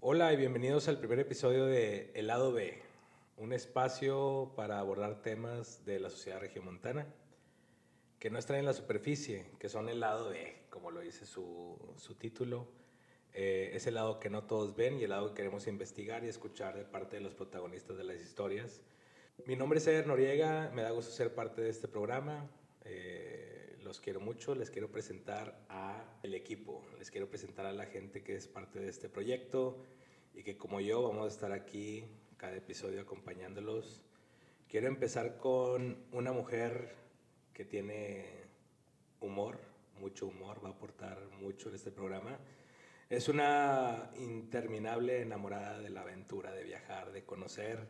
Hola y bienvenidos al primer episodio de El lado B, un espacio para abordar temas de la sociedad regiomontana que no están en la superficie, que son el lado B, como lo dice su, su título. Eh, es el lado que no todos ven y el lado que queremos investigar y escuchar de parte de los protagonistas de las historias. Mi nombre es Eder Noriega, me da gusto ser parte de este programa. Eh, los quiero mucho, les quiero presentar a el equipo, les quiero presentar a la gente que es parte de este proyecto y que como yo vamos a estar aquí cada episodio acompañándolos. Quiero empezar con una mujer que tiene humor, mucho humor, va a aportar mucho en este programa. Es una interminable enamorada de la aventura, de viajar, de conocer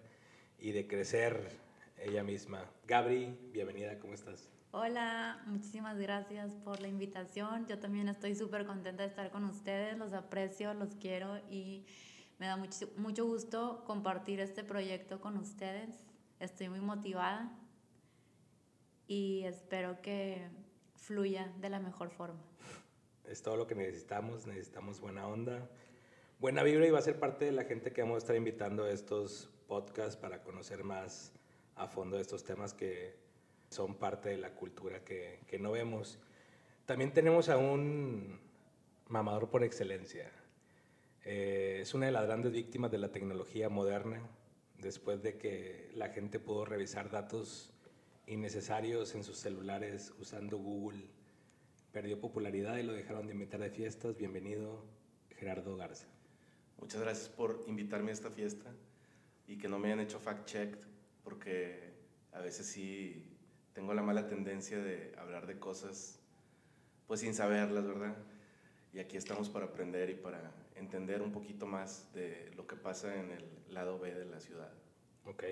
y de crecer ella misma. Gabri, bienvenida, ¿cómo estás? Hola, muchísimas gracias por la invitación. Yo también estoy súper contenta de estar con ustedes, los aprecio, los quiero y me da mucho, mucho gusto compartir este proyecto con ustedes. Estoy muy motivada y espero que fluya de la mejor forma. Es todo lo que necesitamos, necesitamos buena onda, buena vibra y va a ser parte de la gente que vamos a estar invitando a estos podcasts para conocer más a fondo estos temas que son parte de la cultura que, que no vemos. También tenemos a un mamador por excelencia. Eh, es una de las grandes víctimas de la tecnología moderna, después de que la gente pudo revisar datos innecesarios en sus celulares usando Google. Perdió popularidad y lo dejaron de invitar de fiestas. Bienvenido, Gerardo Garza. Muchas gracias por invitarme a esta fiesta y que no me hayan hecho fact-checked, porque a veces sí tengo la mala tendencia de hablar de cosas pues sin saberlas, ¿verdad? Y aquí estamos para aprender y para entender un poquito más de lo que pasa en el lado B de la ciudad. Ok,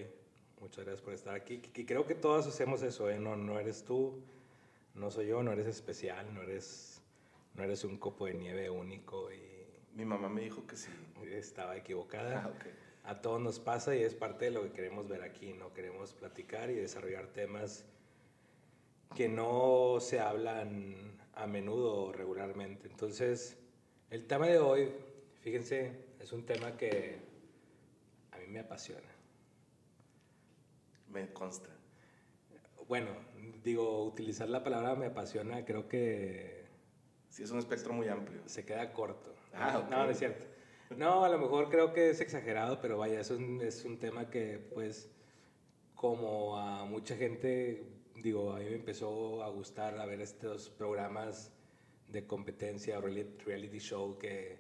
muchas gracias por estar aquí. Y creo que todos hacemos eso, ¿eh? No, no eres tú, no soy yo, no eres especial, no eres, no eres un copo de nieve único y... Mi mamá me dijo que sí. Estaba equivocada. Ah, okay. A todos nos pasa y es parte de lo que queremos ver aquí, ¿no? Queremos platicar y desarrollar temas que no se hablan a menudo o regularmente. Entonces, el tema de hoy Fíjense, es un tema que a mí me apasiona. Me consta. Bueno, digo, utilizar la palabra me apasiona, creo que... Sí, es un espectro muy amplio. Se queda corto. Ah, okay. No, no es cierto. No, a lo mejor creo que es exagerado, pero vaya, es un, es un tema que, pues, como a mucha gente, digo, a mí me empezó a gustar a ver estos programas de competencia o reality show que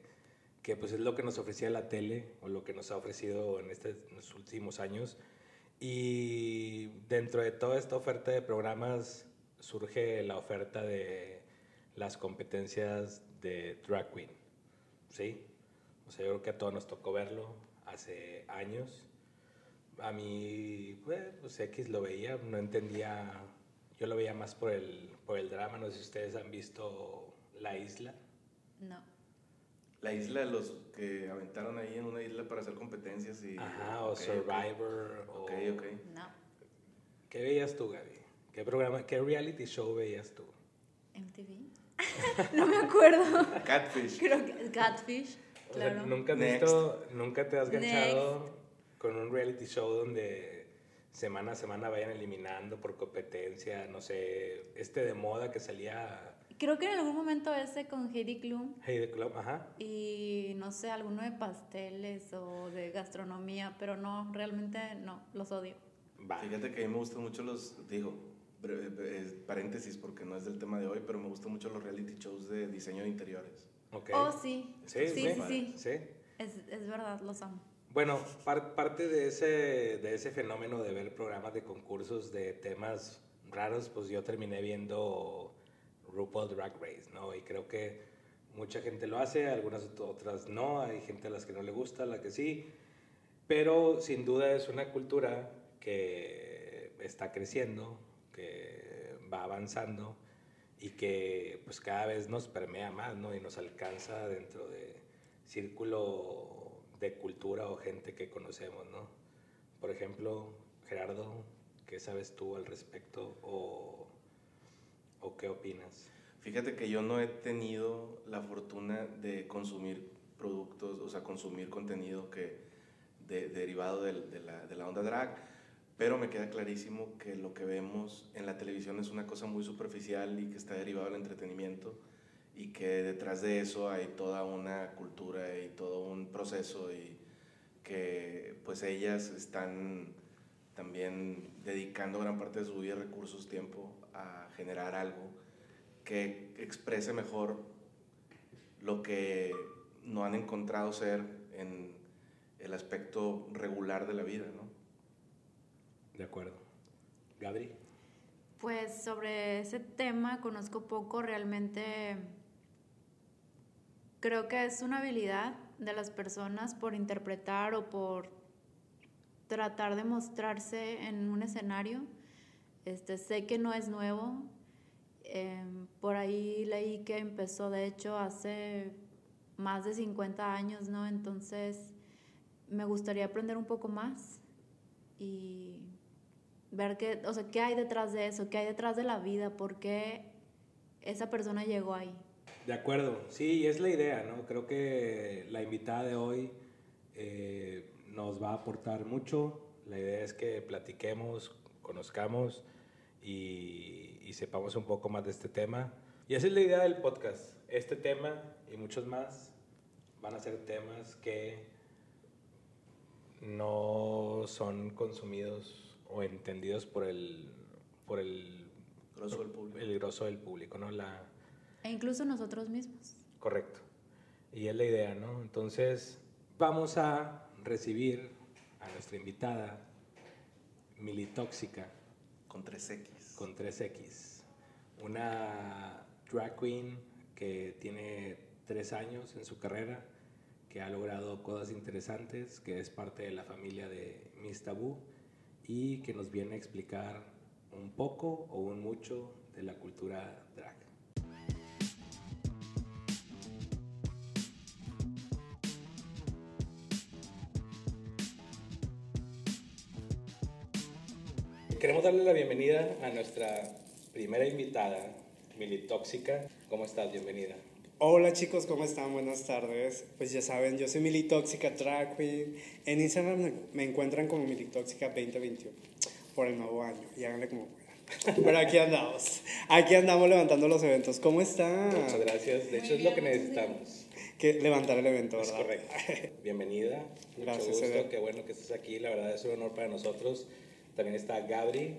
que pues es lo que nos ofrecía la tele o lo que nos ha ofrecido en, este, en estos últimos años. Y dentro de toda esta oferta de programas surge la oferta de las competencias de drag queen, ¿sí? O sea, yo creo que a todos nos tocó verlo hace años. A mí, pues X lo veía, no entendía, yo lo veía más por el, por el drama, no sé si ustedes han visto La Isla. No la isla de los que aventaron ahí en una isla para hacer competencias y... Ajá, o okay, Survivor. Okay. O... ok, ok. No. ¿Qué veías tú, Gaby? ¿Qué programa, qué reality show veías tú? MTV. no me acuerdo. Catfish. Creo que Catfish, claro. O sea, ¿nunca, has visto, ¿Nunca te has ganchado con un reality show donde semana a semana vayan eliminando por competencia, no sé, este de moda que salía Creo que en algún momento ese con Heidi Klum. Heidi Klum, ajá. Y no sé, alguno de pasteles o de gastronomía, pero no, realmente no, los odio. Va. Fíjate que a mí me gustan mucho los, digo, paréntesis porque no es del tema de hoy, pero me gustan mucho los reality shows de diseño de interiores. Okay. Oh, sí. Sí, sí, sí. sí. sí. Es, es, verdad, los amo. Bueno, par, parte de ese, de ese fenómeno de ver programas de concursos de temas raros, pues yo terminé viendo RuPaul Drag Race, ¿no? Y creo que mucha gente lo hace, algunas otras no, hay gente a las que no le gusta, a la que sí, pero sin duda es una cultura que está creciendo, que va avanzando y que pues cada vez nos permea más, ¿no? Y nos alcanza dentro de círculo de cultura o gente que conocemos, ¿no? Por ejemplo, Gerardo, ¿qué sabes tú al respecto o, o qué opinas? Fíjate que yo no he tenido la fortuna de consumir productos, o sea, consumir contenido que de, derivado de, de, la, de la onda drag, pero me queda clarísimo que lo que vemos en la televisión es una cosa muy superficial y que está derivado del entretenimiento y que detrás de eso hay toda una cultura y todo un proceso y que pues ellas están también dedicando gran parte de su vida, recursos, tiempo a generar algo que exprese mejor lo que no han encontrado ser en el aspecto regular de la vida, ¿no? De acuerdo. Gabri. Pues sobre ese tema conozco poco, realmente creo que es una habilidad de las personas por interpretar o por tratar de mostrarse en un escenario. Este, sé que no es nuevo. Eh, por ahí leí que empezó, de hecho, hace más de 50 años, ¿no? Entonces, me gustaría aprender un poco más y ver qué, o sea, qué hay detrás de eso, qué hay detrás de la vida, por qué esa persona llegó ahí. De acuerdo, sí, es la idea, ¿no? Creo que la invitada de hoy eh, nos va a aportar mucho. La idea es que platiquemos, conozcamos y, y, sepamos un poco más de este tema. Y esa es la idea del podcast. Este tema y muchos más van a ser temas que no son consumidos o entendidos por el, por el, grosso del público. El grosso del público, ¿no? La, e incluso nosotros mismos. Correcto. Y es la idea, ¿no? Entonces, vamos a recibir a nuestra invitada, Militóxica. Con 3X. Con 3X. Una drag queen que tiene tres años en su carrera, que ha logrado cosas interesantes, que es parte de la familia de Miss Tabú y que nos viene a explicar un poco o un mucho de la cultura Queremos darle la bienvenida a nuestra primera invitada, Militóxica. ¿Cómo estás? Bienvenida. Hola chicos, ¿cómo están? Buenas tardes. Pues ya saben, yo soy Militóxica Drag Queen. En Instagram me encuentran como Militóxica 2021 por el nuevo año y háganle como puedan. Pero aquí andamos. Aquí andamos levantando los eventos. ¿Cómo están? Muchas gracias. De hecho, es lo que necesitamos. Que levantar el evento, ¿verdad? Es correcto. Bienvenida. Gracias. Mucho gusto. Qué bueno que estés aquí. La verdad es un honor para nosotros. También está Gabri.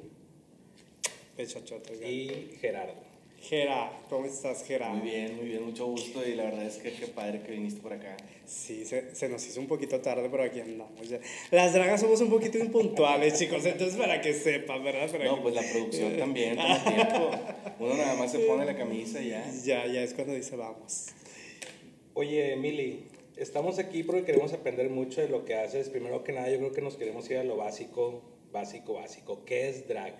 Y Gerardo. Gera, ¿cómo estás, Gera? Muy bien, muy bien, mucho gusto y la verdad es que qué padre que viniste por acá. Sí, se, se nos hizo un poquito tarde, pero aquí andamos. Ya. Las dragas somos un poquito impuntuales, chicos, entonces para que sepan, ¿verdad? Para no, que... pues la producción también toma tiempo. Uno nada más se pone la camisa y ya. Ya, ya es cuando dice vamos. Oye, Mili, estamos aquí porque queremos aprender mucho de lo que haces. Primero que nada, yo creo que nos queremos ir a lo básico, básico, básico. ¿Qué es drag?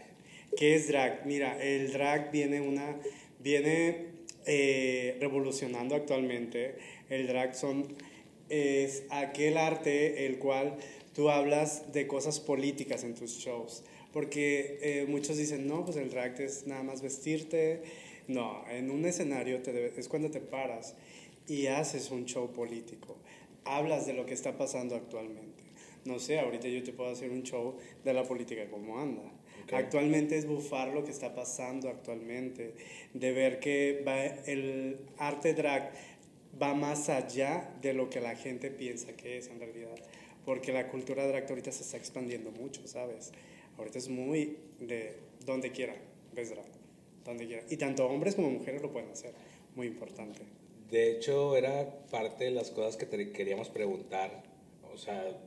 ¿Qué es drag? Mira, el drag viene, una, viene eh, revolucionando actualmente. El drag son, es aquel arte el cual tú hablas de cosas políticas en tus shows. Porque eh, muchos dicen, no, pues el drag es nada más vestirte. No, en un escenario te debe, es cuando te paras y haces un show político. Hablas de lo que está pasando actualmente. No sé, ahorita yo te puedo hacer un show de la política, cómo anda. Okay. Actualmente es bufar lo que está pasando actualmente, de ver que va, el arte drag va más allá de lo que la gente piensa que es en realidad, porque la cultura drag ahorita se está expandiendo mucho, ¿sabes? Ahorita es muy de donde quiera, ves drag, donde quiera. Y tanto hombres como mujeres lo pueden hacer, muy importante. De hecho, era parte de las cosas que te queríamos preguntar, o sea,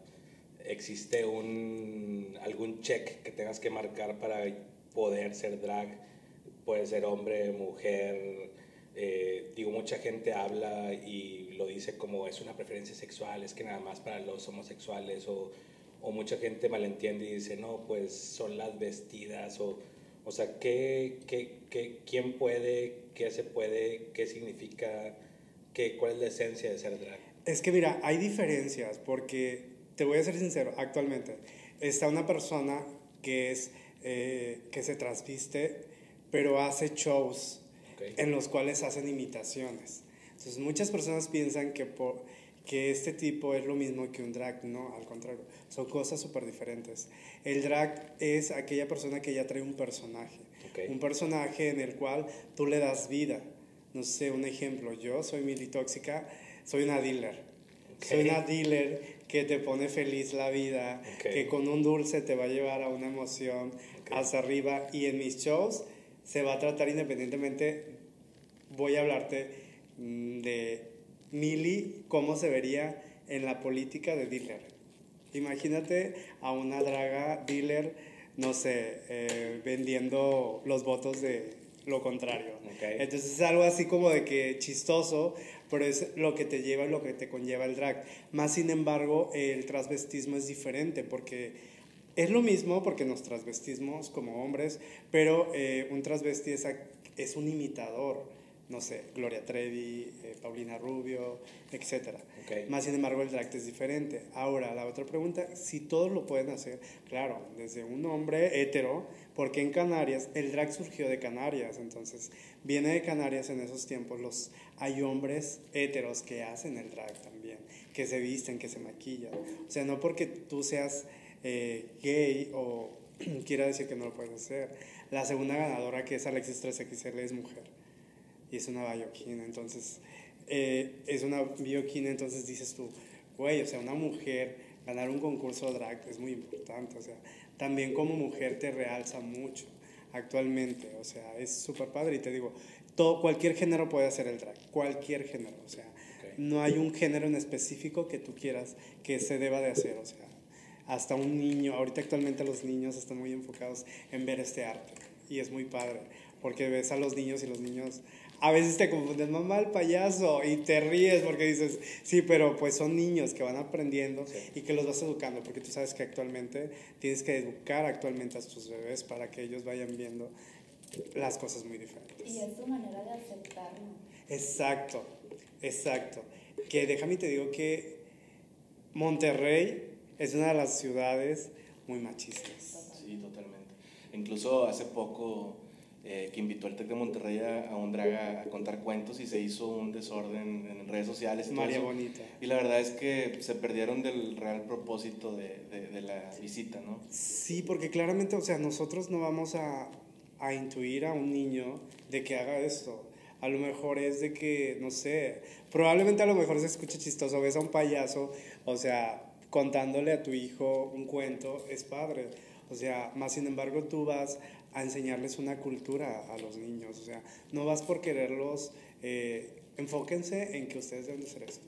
existe un, algún check que tengas que marcar para poder ser drag, puede ser hombre, mujer, eh, digo, mucha gente habla y lo dice como es una preferencia sexual, es que nada más para los homosexuales o, o mucha gente malentiende y dice, no, pues son las vestidas o, o sea, ¿qué, qué, qué, ¿quién puede, qué se puede, qué significa, qué, cuál es la esencia de ser drag? Es que mira, hay diferencias porque, te voy a ser sincero, actualmente está una persona que, es, eh, que se transviste, pero hace shows Ok. en los cuales hacen imitaciones. Entonces muchas personas piensan que, por, que este tipo es lo mismo que un drag, no, al contrario, son cosas súper diferentes. El drag es aquella persona que ya trae un personaje, Ok. un personaje en el cual tú le das vida. No sé, un ejemplo, yo soy militóxica, soy una dealer. Ok. Soy una dealer que te pone feliz la vida, que con un dulce te va a llevar a una emoción Ok. hacia arriba y en mis shows se va a tratar independientemente, voy a hablarte mm, de Mili, cómo se vería en la política de dealer. Imagínate a una draga dealer, no sé, eh, vendiendo los votos de lo contrario. Ok. Entonces es algo así como de que chistoso, pero es lo que te lleva y lo que te conlleva el drag. Más sin embargo, el transvestismo es diferente porque es lo mismo porque nos transvestimos como hombres, pero eh, un transvesti es, es un imitador. No sé, Gloria Trevi, eh, Paulina Rubio, etc. Ok. Más sin embargo, el drag es diferente. Ahora, la otra pregunta, si todos lo pueden hacer, claro, desde un hombre hetero, porque en Canarias, el drag surgió de Canarias, entonces viene de Canarias en esos tiempos, los, hay hombres heteros que hacen el drag también, que se visten, que se maquillan. O sea, no porque tú seas eh, gay o quiera decir que no lo puedes hacer. La segunda ganadora, que es Alexis 3XL, es mujer y es una bioquina, entonces eh, es una bioquina, entonces dices tú, güey, o sea, una mujer ganar un concurso drag es muy importante, o sea, también como mujer te realza mucho actualmente, o sea, es súper padre y te digo, todo, cualquier género puede hacer el drag, cualquier género, o sea, no hay un género en específico que tú quieras que se deba de hacer, o sea, hasta un niño, ahorita actualmente los niños están muy enfocados en ver este arte y es muy padre, porque ves a los niños y los niños a veces te confunden, mamá el payaso, y te ríes porque dices, sí, pero pues son niños que van aprendiendo Sí. y que los vas educando, porque tú sabes que actualmente tienes que educar actualmente a tus bebés para que ellos vayan viendo las cosas muy diferentes. Y es su manera de aceptarlo. Exacto, exacto. Que déjame te digo que Monterrey es una de las ciudades muy machistas. Sí, totalmente. Incluso hace poco eh, que invitó el TEC de Monterrey a, a un drag a, a contar cuentos y se hizo un desorden en redes sociales. y María. Bonita. Y la verdad es que se perdieron del real propósito de, de- de la visita, ¿no? Sí, porque claramente, o sea, nosotros no vamos a, a intuir a un niño de que haga esto. A lo mejor es de que, no sé, probablemente a lo mejor se escucha chistoso, ves a un payaso, o sea, contándole a tu hijo un cuento, es padre. O sea, más sin embargo tú vas a enseñarles una cultura a los niños, o sea, no vas por quererlos, eh, enfóquense en que ustedes deben de hacer esto.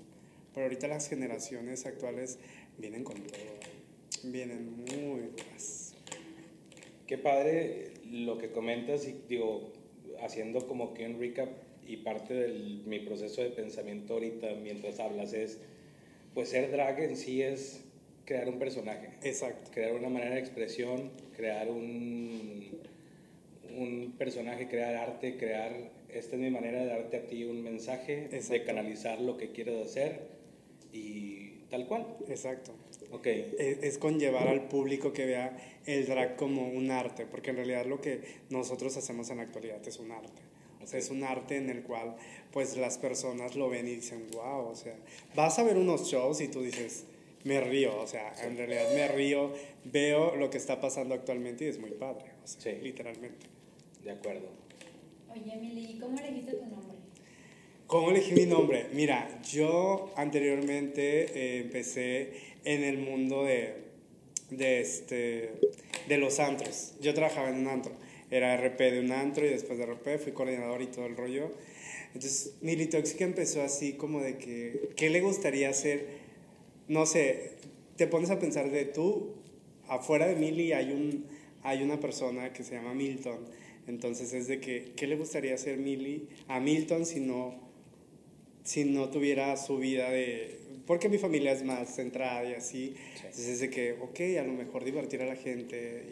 Pero ahorita las generaciones actuales vienen con todo, vienen muy duras. Qué padre lo que comentas y digo, haciendo como que un recap y parte de mi proceso de pensamiento ahorita mientras hablas es, pues ser drag en sí es crear un personaje, Exacto. crear una manera de expresión, crear un, un personaje, crear arte, crear, esta es mi manera de darte a ti un mensaje, de Exacto. canalizar lo que quieres hacer y tal cual. Exacto. Ok, Es, es conllevar al público que vea el drag como un arte, porque en realidad lo que nosotros hacemos en la actualidad es un arte. O sea, es un arte en el cual pues las personas lo ven y dicen, wow, o sea, vas a ver unos shows y tú dices, me río, o sea, en realidad me río, veo lo que está pasando actualmente y es muy padre, o sea, Sí. literalmente. De acuerdo. Oye, Emily, ¿y cómo elegiste tu nombre? ¿Cómo elegí mi nombre? Mira, yo anteriormente eh, empecé en el mundo de, de, este, de los antros. Yo trabajaba en un antro. Era RP de un antro y después de RP fui coordinador y todo el rollo. Entonces, Militóxica empezó así como de que, ¿qué le gustaría hacer? No sé, te pones a pensar de tú, afuera de Mili hay, un, hay una persona que se llama Milton. Entonces es de que, ¿qué le gustaría hacer Mili a Milton si no, si no tuviera su vida de... Porque mi familia es más centrada y así. Entonces es de que, ok, a lo mejor divertir a la gente.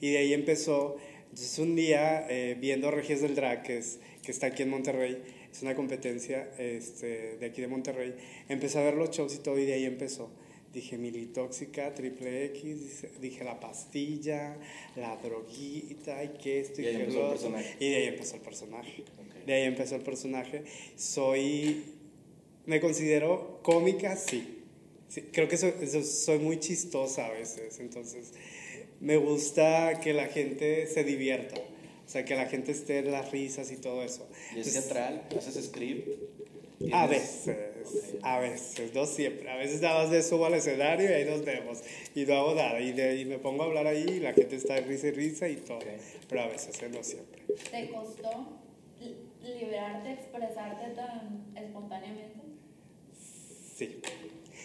Y, y de ahí empezó. Entonces un día, eh, viendo Regias del Drag, que, es, que está aquí en Monterrey, es una competencia este, de aquí de Monterrey. Empecé a ver los shows y todo y de ahí empezó. Dije militóxica, triple X, dije la pastilla, la droguita y que esto y, y que lo otro. Y de ahí empezó el personaje. De ahí empezó el personaje. Soy, me considero cómica, sí. sí creo que soy, soy muy chistosa a veces, entonces me gusta que la gente se divierta. O sea, que la gente esté en las risas y todo eso. ¿Y es teatral? ¿Haces script? A veces, a veces, no siempre. A veces nada más de subo al escenario y ahí nos vemos. Y no hago nada. Y, de, y me pongo a hablar ahí y la gente está en risa y risa y todo. Pero a veces, no siempre. ¿Te costó liberarte, expresarte tan espontáneamente? Sí.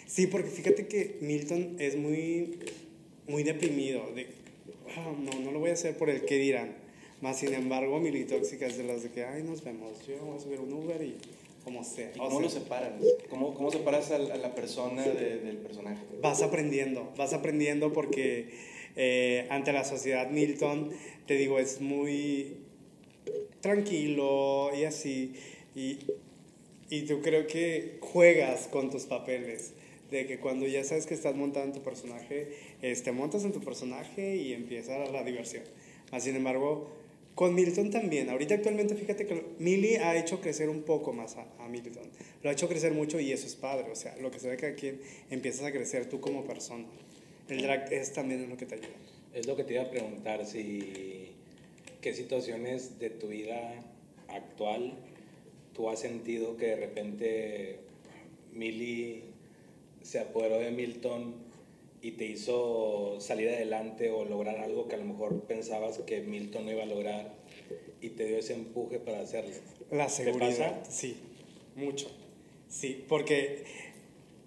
Sí, porque fíjate que Milton es muy, muy deprimido. De, oh, no, no lo voy a hacer por el que dirán. Más sin embargo, Militóxica es de las de que, ay, nos vemos. Yo voy a subir un Uber y como sea. ¿Y ¿Cómo lo separas? ¿Cómo, cómo separas a, la persona de, del personaje? Vas aprendiendo, vas aprendiendo porque eh, ante la sociedad Milton, te digo, es muy tranquilo y así. Y, y tú creo que juegas con tus papeles. De que cuando ya sabes que estás montando tu personaje, te montas en tu personaje y empieza la diversión. Sin embargo, con Milton también. Ahorita actualmente fíjate que Milly ha hecho crecer un poco más a, Milton. Lo ha hecho crecer mucho y eso es padre. O sea, lo que se ve que aquí empiezas a crecer tú como persona. El drag es también lo que te ayuda. Es lo que te iba a preguntar, si qué situaciones de tu vida actual tú has sentido que de repente Milly se apoderó de Milton y te hizo salir adelante o lograr algo que a lo mejor pensabas que Milton no iba a lograr y te dio ese empuje para hacerlo. La seguridad, sí, mucho. Sí, porque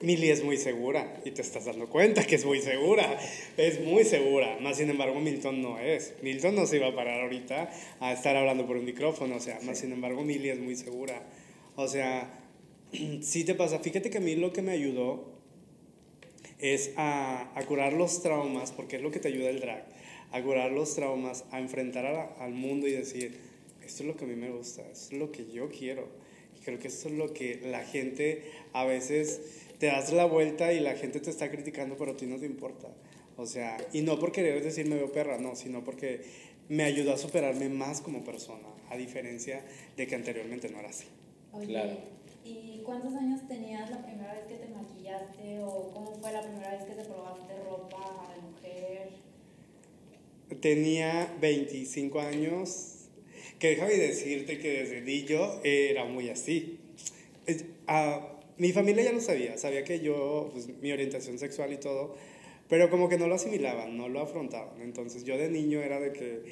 Milly es muy segura y te estás dando cuenta que es muy segura, es muy segura, más sin embargo Milton no es. Milton no se iba a parar ahorita a estar hablando por un micrófono, o sea, más sin embargo Milly es muy segura. O sea, sí te pasa, fíjate que a mí lo que me ayudó es a, curar los traumas, porque es lo que te ayuda el drag, a curar los traumas, a enfrentar al mundo y decir, esto es lo que a mí me gusta, esto es lo que yo quiero. Y creo que esto es lo que la gente a veces te das la vuelta y la gente te está criticando, pero a ti no te importa. O sea, y no por querer decir me veo perra, no, sino porque me ayudó a superarme más como persona, a diferencia de que anteriormente no era así. claro. ¿Y cuántos años tenías la primera vez que te maquillaste o cómo fue la primera vez que te probaste ropa de mujer? Tenía 25 años, que déjame decirte que desde niño era muy así. Ah, mi familia ya lo sabía, sabía que yo, pues, mi orientación sexual y todo, pero como que no lo asimilaban, no lo afrontaban. Entonces yo de niño era de que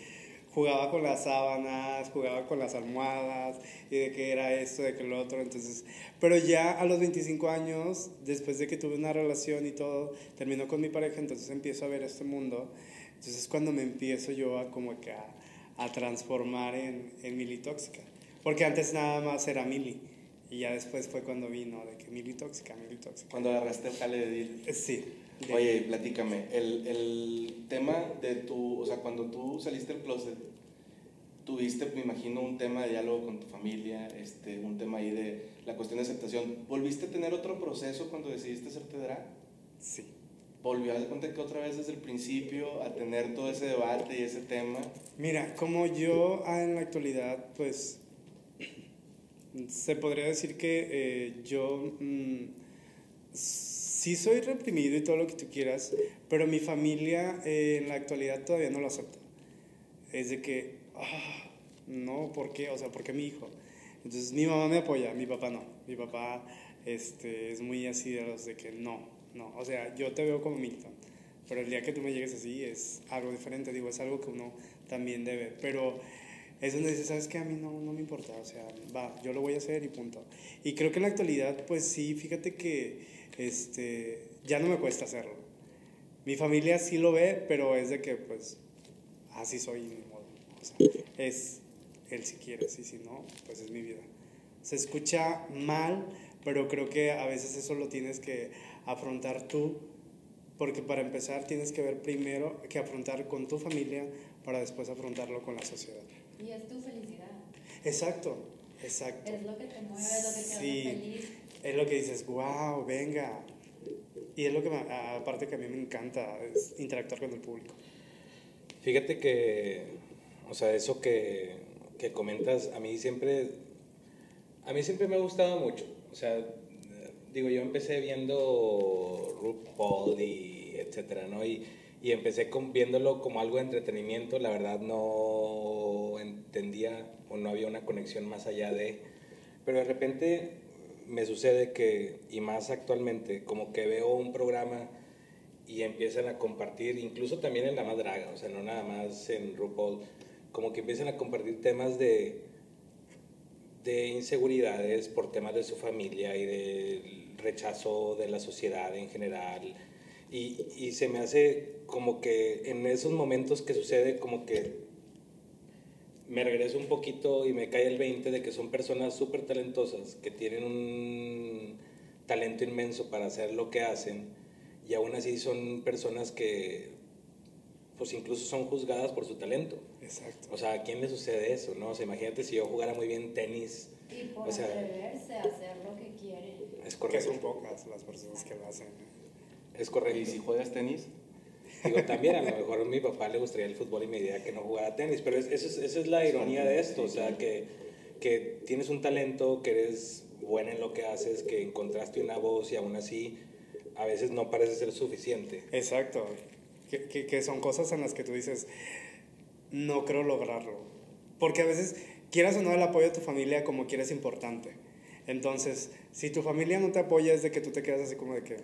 jugaba con las sábanas, jugaba con las almohadas y de que era esto, de que lo otro. Entonces, pero ya a los 25 años, después de que tuve una relación y todo, terminó con mi pareja, entonces empiezo a ver este mundo. Entonces es cuando me empiezo yo a como que a, a transformar en, en Mili Tóxica. Porque antes nada más era Mili. Y ya después fue cuando vino de que Mili Tóxica, Mili Tóxica. Cuando agarraste el jale de Dil. Sí. Oye, platícame, el, el, tema de tu, o sea, cuando tú saliste del closet, tuviste, me imagino, un tema de diálogo con tu familia, este, un tema ahí de la cuestión de aceptación. ¿Volviste a tener otro proceso cuando decidiste hacerte drag? Sí. ¿Volvió a cuenta que otra vez desde el principio a tener todo ese debate y ese tema? Mira, como yo ah, en la actualidad, pues, se podría decir que eh, yo... Mmm, sí soy reprimido y todo lo que tú quieras, pero mi familia eh, en la actualidad todavía no lo acepta. Es de que, ah, no, ¿por qué? O sea, ¿por qué mi hijo? Entonces mi mamá me apoya, mi papá no. Mi papá este, es muy así de los de que no, no. O sea, yo te veo como Milton, pero el día que tú me llegues así es algo diferente, digo, es algo que uno también debe. Pero es donde dices, ¿sabes qué? A mí no, no me importa, o sea, va, yo lo voy a hacer y punto. Y creo que en la actualidad, pues sí, fíjate que este, ya no me cuesta hacerlo. Mi familia sí lo ve, pero es de que, pues, así soy, o sea, es él si quiere, y si no, pues es mi vida. Se escucha mal, pero creo que a veces eso lo tienes que afrontar tú, porque para empezar tienes que ver primero que afrontar con tu familia para después afrontarlo con la sociedad. Y es tu felicidad. Exacto, Exacto. Es lo que te mueve, es lo que te Sí. hace feliz. Es lo que dices, wow, venga. Y es lo que, me- aparte que a mí me encanta, es interactuar con el público. Fíjate que, o sea, eso que, que comentas, a mí siempre, a mí siempre me ha gustado mucho. O sea, digo, yo empecé viendo RuPaul y etcétera, ¿no? Y, y empecé con, viéndolo como algo de entretenimiento, la verdad no entendía o no había una conexión más allá de... Pero de repente me sucede que, y más actualmente, como que veo un programa y empiezan a compartir, incluso también en La Más Draga, o sea, no nada más en RuPaul, como que empiezan a compartir temas de, de inseguridades por temas de su familia y del rechazo de la sociedad en general. Y, y se me hace como que en esos momentos que sucede, como que me regreso un poquito y me cae el 20 de que son personas súper talentosas, que tienen un talento inmenso para hacer lo que hacen y aún así son personas que pues incluso son juzgadas por su talento. Exacto. O sea, ¿a quién le sucede eso? No? O sea, imagínate si yo jugara muy bien tenis, Y por O sea- atreverse a hacer lo que quieren. es Que correcto. son pocas las personas que lo hacen. Es ¿Y correcto. si juegas tenis? Digo, también a lo mejor a mi papá le gustaría el fútbol y me diría que no jugara tenis, pero es- eso es- esa es la ironía de esto, o sea, que, que tienes un talento, que eres buena en lo que haces, que encontraste una voz y aún así a veces no parece ser suficiente. Exacto. Que, que, que son cosas en las que tú dices, no creo lograrlo. Porque a veces, quieras o no el apoyo de tu familia, como quieres, importante. Entonces, si tu familia no te apoya, es de que tú te quedas así como de que,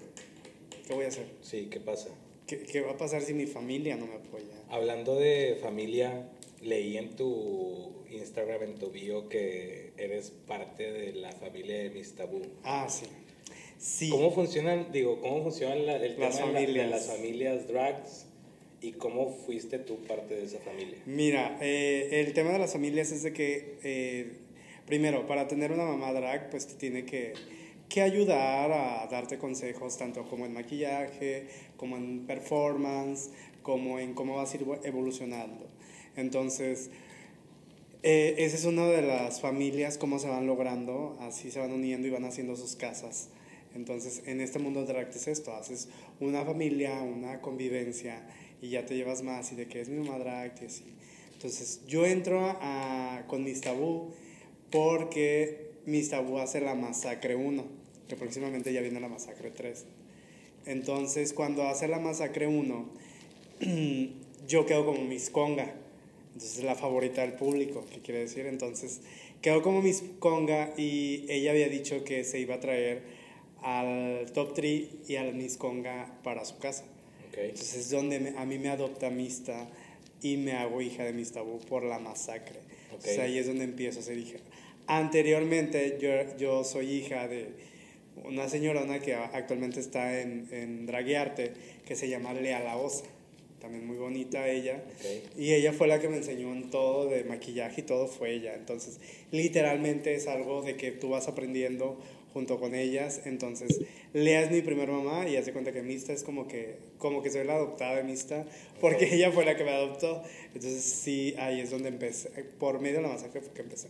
¿qué voy a hacer? Sí, ¿qué pasa? ¿Qué, qué va a pasar si mi familia no me apoya? Hablando de familia, leí en tu Instagram, en tu bio, que eres parte de la familia de Miss Tabú. Ah, sí. Sí. ¿Cómo funcionan, digo, cómo funcionan la- el Las tema de la- de familias. las familias drags y cómo fuiste tú parte de esa familia? Mira, eh, el tema de las familias es de que, eh, primero, para tener una mamá drag, pues te tiene que, que ayudar a darte consejos, tanto como en maquillaje, como en performance, como en cómo vas a ir evolucionando. Entonces, eh, esa es una de las familias, cómo se van logrando, así se van uniendo y van haciendo sus casas. Entonces, en este mundo drag es esto, haces una familia, una convivencia y ya te llevas más y de que es mi mamá drag y así. Entonces, yo entro a, con Mis Tabú porque Mis Tabú hace la Masacre 1, que próximamente ya viene la Masacre 3. Entonces, cuando hace la Masacre 1, yo quedo como Miss Conga. Entonces, la favorita del público, ¿qué quiere decir? Entonces, quedó como Miss Conga y ella había dicho que se iba a traer al Top 3 y al Miss Conga para su casa. Ok. Entonces es donde a mí me adopta Mista y me hago hija de Mis Tabú por la masacre. Ok. Entonces ahí es donde empiezo a ser hija. Anteriormente yo, yo soy hija de una señorona que actualmente está en, en Draguearte, que se llama Lea La Osa. También muy bonita ella. Y ella fue la que me enseñó en todo de maquillaje y todo fue ella. Entonces, literalmente es algo de que tú vas aprendiendo junto con ellas. Entonces, Lea es mi primer mamá y hace cuenta que Mista es como que, como que soy la adoptada de Mista, porque ella fue la que me adoptó. Entonces, sí, ahí es donde empecé. Por medio de la masacre fue que empecé.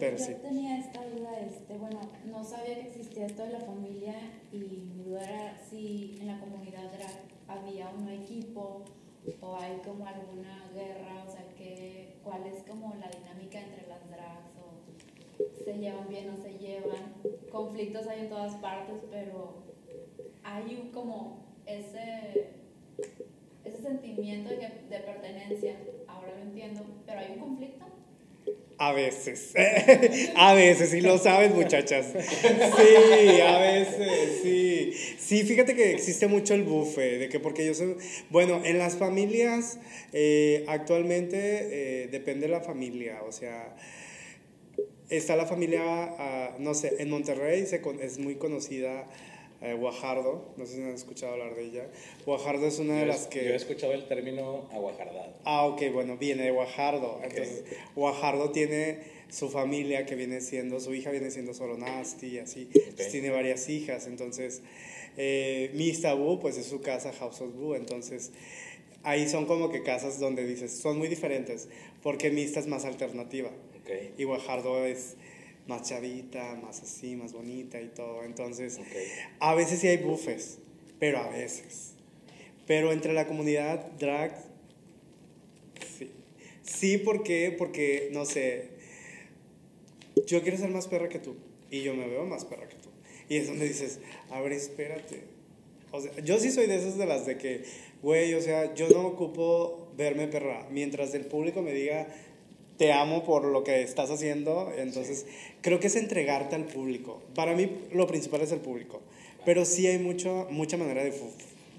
Pero yo sí. tenía esta duda, este, bueno, no sabía que existía esto de la familia y mi duda era si en la comunidad drag había un equipo o hay como alguna guerra, o sea, que, cuál es como la dinámica entre las drags o se llevan bien o se llevan. Conflictos hay en todas partes, pero hay un como ese, ese sentimiento de, que- de pertenencia, ahora lo entiendo, pero hay un conflicto. A veces, a veces, y lo sabes muchachas. Sí, a veces, sí. Sí, fíjate que existe mucho el bufe, de que porque yo soy, bueno, en las familias, eh, actualmente eh, depende de la familia, o sea, está la familia, ah, no sé, en Monterrey se con- es muy conocida eh, Guajardo, no sé si han escuchado hablar de ella. Guajardo es una de Yo las que... Yo he escuchado el término aguajardado. Ah, ok, bueno, viene de Guajardo. Entonces, Guajardo tiene su familia que viene siendo, su hija viene siendo Soronasti y así. Entonces, tiene varias hijas. Entonces, eh, Miss Tabú, pues es su casa, House of Boo. Entonces, ahí son como que casas donde dices, son muy diferentes, porque Mista es más alternativa. Ok. Ok. Y Guajardo es más chavita, más así, más bonita y todo. Entonces, a veces sí hay bufes, pero a veces. Pero entre la comunidad drag, sí. Sí, ¿por qué? Porque, no sé, yo quiero ser más perra que tú y yo me veo más perra que tú. Y es donde dices, a ver, espérate. O sea, yo sí soy de esas de las de que, güey, o sea, yo no ocupo verme perra. Mientras el público me diga, te amo por lo que estás haciendo, entonces creo que es entregarte al público. Para mí lo principal es el público, pero sí hay mucho, mucha manera de,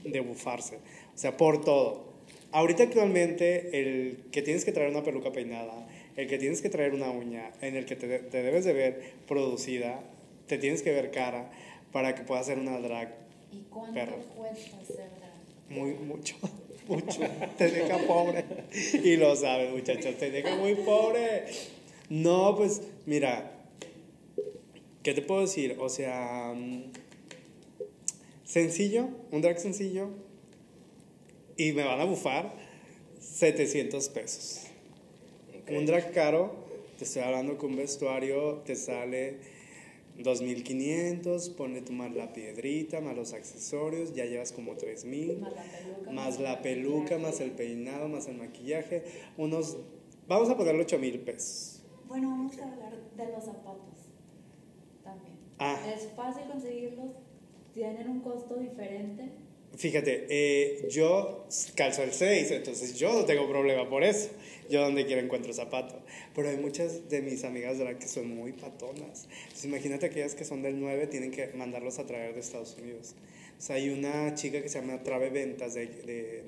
de bufarse, o sea, por todo. Ahorita actualmente el que tienes que traer una peluca peinada, el que tienes que traer una uña, en el que te, te debes de ver producida, te tienes que ver cara para que puedas ser una drag ¿Y cuánto Perro. cuesta ser drag? muy, mucho, mucho. Te deja pobre. Y lo sabes, muchachos, te deja muy pobre. No, pues, mira, ¿qué te puedo decir? O sea, mm, sencillo, un drag sencillo, y me van a bufar 700 pesos. Un drag caro, te estoy hablando un vestuario te sale 2500, pone tú más la piedrita, más los accesorios, ya llevas como 3000 Más la peluca. más la el peluca, más el peinado, más el maquillaje, unos, vamos a ponerle 8 mil pesos. Bueno, vamos a hablar de los zapatos también. Ah. Es fácil conseguirlos, tienen un costo diferente. Fíjate, eh, yo calzo el 6, entonces yo no tengo problema por eso. Yo donde quiera encuentro zapato. Pero hay muchas de mis amigas drag que son muy patonas. Entonces imagínate aquellas que son del 9, tienen que mandarlos a traer de Estados Unidos. O hay una chica que se llama Trave Ventas de, de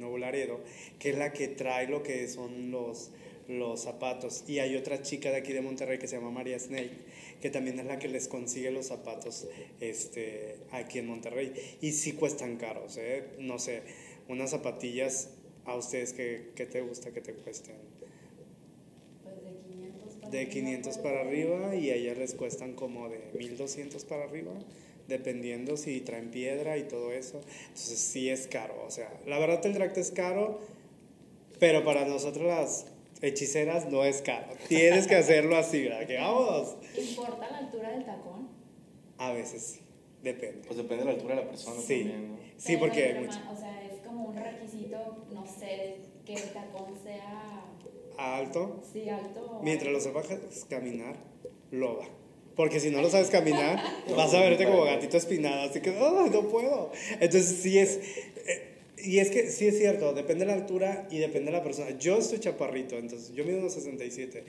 que es la que trae lo que son los, los zapatos. Y hay otra chica de aquí de Monterrey que se llama María Snake, que también es la que les consigue los zapatos este, aquí en Monterrey. Y sí cuestan caros, ¿eh? No sé, unas zapatillas a ustedes que, que te gusta que te cuesten. Pues de 500 para De arriba, 500 puede para arriba y a ellas les cuestan como de 1200 para arriba, dependiendo si traen piedra y todo eso. Entonces sí es caro, o sea, la verdad el drag es caro, pero para nosotros las hechiceras no es caro. Tienes que hacerlo así, ¿verdad? Que vamos. ¿Importa la altura del tacón? A veces sí, depende. Pues depende de la altura de la persona Sí. también, ¿no? Sí, Pero porque hay mucho. O sea, es como un requisito, no sé, que el tacón sea Alto, sí alto. mientras lo sepas caminar, lo va. Porque si no lo sabes caminar, vas a verte como gatito espinado, así que "Ay, no puedo. Entonces sí es, y es que sí es cierto, depende de la altura y depende de la persona. Yo estoy chaparrito, entonces yo mido unos 67.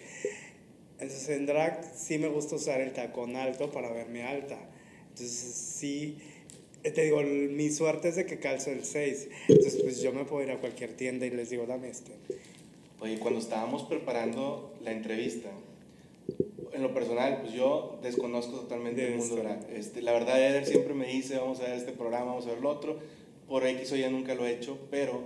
Entonces en drag sí me gusta usar el tacón alto para verme alta. Entonces sí, te digo, mi suerte es de que calzo el 6. Entonces pues yo me puedo ir a cualquier tienda y les digo, dame este. Oye, cuando estábamos preparando la entrevista, en lo personal, pues yo desconozco totalmente De el mundo drag. Este, la verdad, Eder siempre me dice, vamos a ver este programa, vamos a ver lo otro. Por X o Y nunca lo he hecho, pero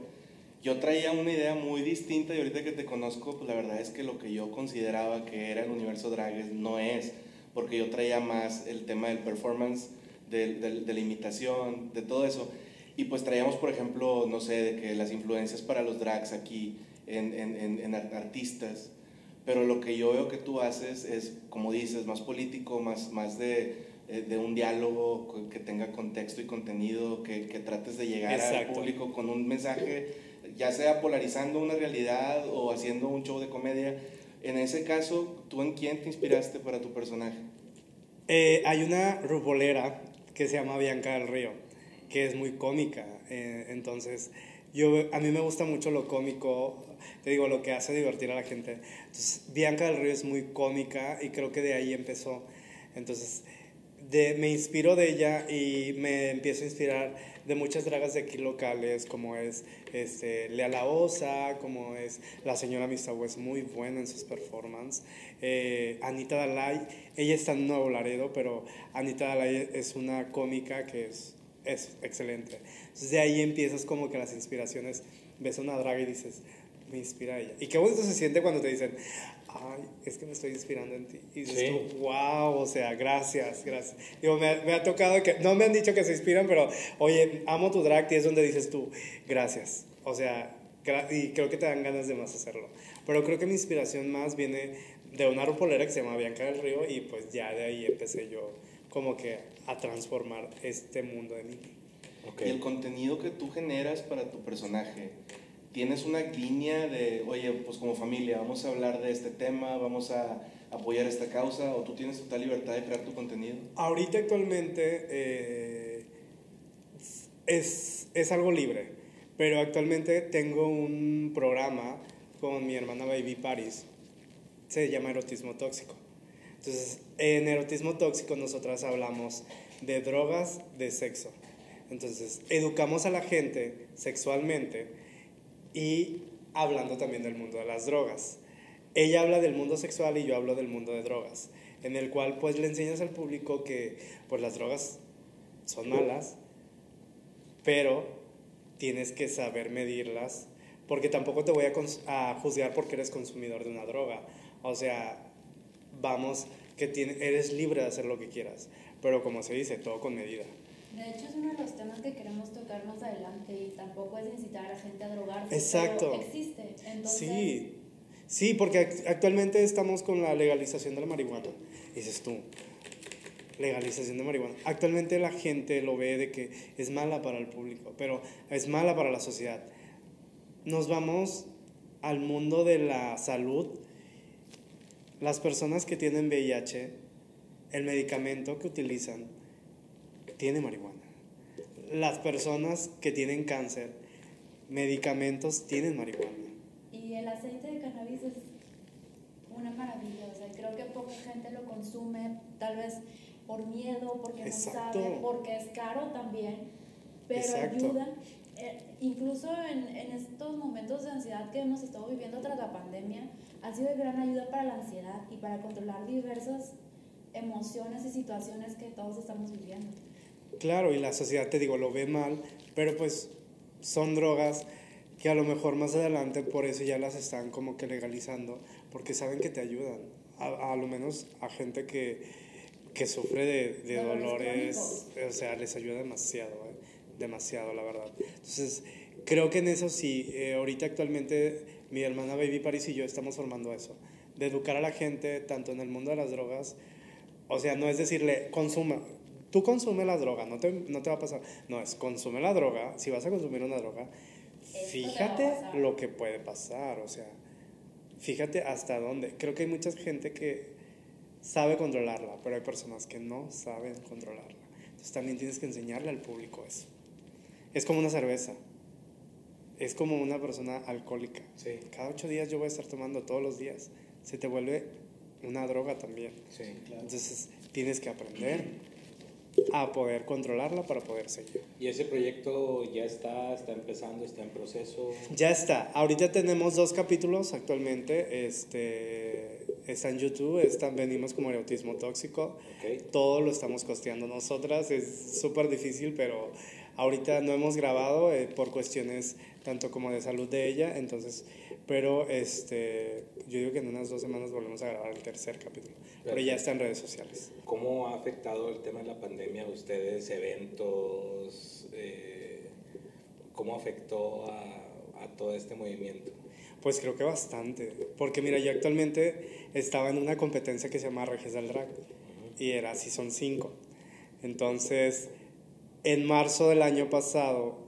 yo traía una idea muy distinta y ahorita que te conozco, pues la verdad es que lo que yo consideraba que era el universo drag no es, porque yo traía más el tema del performance, del- de la imitación, de todo eso. Y pues traíamos, por ejemplo, no sé, de que las influencias para los drags aquí en, en, en, en ar- artistas. Pero lo que yo veo que tú haces es, como dices, más político, más, más de, de un diálogo que tenga contexto y contenido, que, que trates de llegar al Exacto. público con un mensaje, ya sea polarizando una realidad o haciendo un show de comedia. En ese caso, ¿tú en quién te inspiraste para tu personaje? Eh, hay una rubolera que se llama Bianca del Río, que es muy cómica. eh, entonces, yo, a mí me gusta mucho lo cómico, te digo, lo que hace divertir a la gente. Entonces, Bianca del Río es muy cómica y creo que de ahí empezó. Entonces, me inspiro de ella y me empiezo a inspirar de muchas dragas de aquí locales, como es este, Lea La como es la señora Misawa, es muy buena en sus performances. Eh, Anita Dalai, ella está en Nuevo Laredo, pero Anita Dalai es una cómica que es, es excelente. Entonces de ahí empiezas como que las inspiraciones, ves a una draga y dices, me inspira ella. Y qué bonito se siente cuando te dicen, ay, es que me estoy inspirando en ti. Y dices Sí. tú, wow, o sea, gracias, gracias. Digo, me, me ha tocado que, no me han dicho que se inspiran, pero, oye, amo tu drag y es donde dices tú, gracias. O sea, gra- y creo que te dan ganas de más hacerlo. Pero creo que mi inspiración más viene de una rupolera que se llama Bianca del Río y pues ya de ahí empecé yo como que a transformar este mundo de mí. Y el contenido que tú generas para tu personaje, ¿tienes una línea de, oye, pues como familia, vamos a hablar de este tema, vamos a apoyar esta causa, o tú tienes total libertad de crear tu contenido? Ahorita actualmente eh, es, es algo libre, pero actualmente tengo un programa con mi hermana Baby Paris, se llama Erotismo Tóxico. Entonces, en Erotismo Tóxico nosotras hablamos de drogas, de sexo. Entonces, educamos a la gente sexualmente y hablando también del mundo de las drogas. Ella habla del mundo sexual y yo hablo del mundo de drogas, en el cual pues le enseñas al público que pues las drogas son malas, pero tienes que saber medirlas, porque tampoco te voy a, a juzgar porque eres consumidor de una droga. O sea, vamos, que eres libre de hacer lo que quieras, pero como se dice, todo con medida. De hecho, es uno de los temas que queremos tocar más adelante y tampoco es incitar a la gente a drogarse. Exacto. Pero existe. Entonces, Sí, sí, porque act- actualmente estamos con la legalización de la marihuana. Dices tú, legalización de marihuana. Actualmente la gente lo ve de que es mala para el público, pero es mala para la sociedad. Nos vamos al mundo de la salud. Las personas que tienen VIH, el medicamento que utilizan tiene marihuana. Las personas que tienen cáncer, medicamentos tienen marihuana. Y el aceite de cannabis es una maravilla. O sea, creo que poca gente lo consume, tal vez por miedo, porque no Exacto. sabe, porque es caro también, pero Exacto. ayuda. Eh, incluso en, en estos momentos de ansiedad que hemos estado viviendo tras la pandemia, ha sido de gran ayuda para la ansiedad y para controlar diversas emociones y situaciones que todos estamos viviendo. Claro, y la sociedad, te digo, lo ve mal, pero pues son drogas que a lo mejor más adelante por eso ya las están como que legalizando, porque saben que te ayudan. A, a lo menos a gente que, que sufre de, de Dolores o sea, les ayuda demasiado, ¿eh? demasiado, la verdad. Entonces, creo que en eso sí, eh, ahorita actualmente mi hermana Baby Paris y yo estamos formando eso, de educar a la gente tanto en el mundo de las drogas, o sea, no es decirle, consuma, tú consume la droga, no te, no te va a pasar. No, es consume la droga, si vas a consumir una droga, Esto fíjate lo que puede pasar, o sea, fíjate hasta dónde. Creo que hay mucha gente que sabe controlarla, pero hay personas que no saben controlarla. Entonces también tienes que enseñarle al público eso. Es como una cerveza. Es como una persona alcohólica. Sí, Cada ocho días yo voy a estar tomando todos los días. Se te vuelve una droga también. sí. Entonces tienes que aprender a poder controlarla para poder seguir. ¿Y ese proyecto ya está, está empezando, está en proceso? Ya está. Ahorita tenemos dos capítulos actualmente. Este está en YouTube. Están, venimos como el autismo tóxico. Ok. Todo lo estamos costeando nosotras. Es súper difícil, pero ahorita no hemos grabado eh, por cuestiones tanto como de salud de ella. Entonces, pero este, yo digo que en unas dos semanas volvemos a grabar el tercer capítulo. Pero ya está en redes sociales. ¿Cómo ha afectado el tema de la pandemia a ustedes, eventos? eh, ¿Cómo afectó a, a todo este movimiento? Pues creo que bastante, porque mira, yo actualmente estaba en una competencia que se llama Reges del Drag y era Season 5. Entonces, en marzo del año pasado,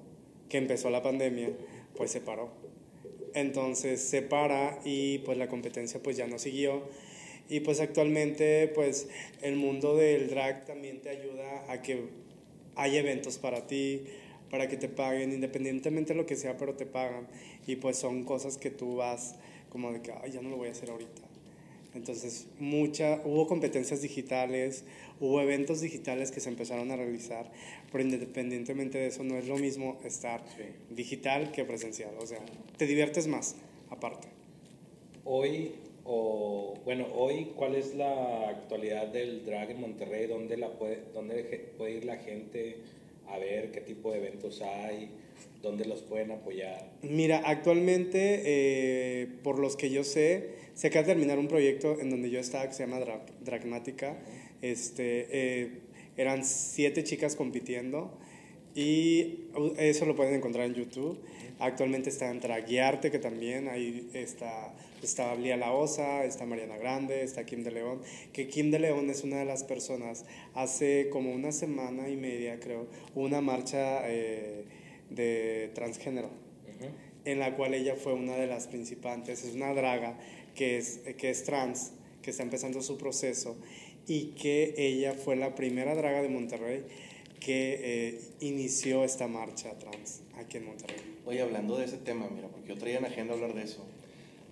que empezó la pandemia, pues se paró. Entonces se para y pues la competencia pues ya no siguió. Y pues actualmente pues el mundo del drag también te ayuda a que hay eventos para ti, para que te paguen, independientemente de lo que sea, pero te pagan. Y pues son cosas que tú vas como de que, ay, ya no lo voy a hacer ahorita. Entonces, mucha, hubo competencias digitales, hubo eventos digitales que se empezaron a realizar, pero independientemente de eso, no es lo mismo estar Sí. digital que presencial. O sea, te diviertes más, aparte. Hoy, o bueno, hoy, ¿cuál es la actualidad del drag en Monterrey? ¿Dónde, la puede, dónde puede ir la gente a ver qué tipo de eventos hay? ¿Dónde los pueden apoyar? Mira, actualmente, eh, por los que yo sé, se acaba de terminar un proyecto en donde yo estaba que se llama Dra- Dragmática. Este, eh, eran siete chicas compitiendo Y eso lo pueden encontrar en YouTube. Actualmente está en Traguiarte, que también ahí está, está Lía La Osa, está Mariana Grande, está Kim de León, que Kim de León es una de las personas, hace como una semana y media creo, una marcha eh, de transgénero, en la cual ella fue una de las principantes, es una draga que es, que es trans, que está empezando su proceso, y que ella fue la primera draga de Monterrey que eh, inició esta marcha trans aquí en Monterrey. Oye, hablando de ese tema, mira, porque yo traía en agenda hablar de eso.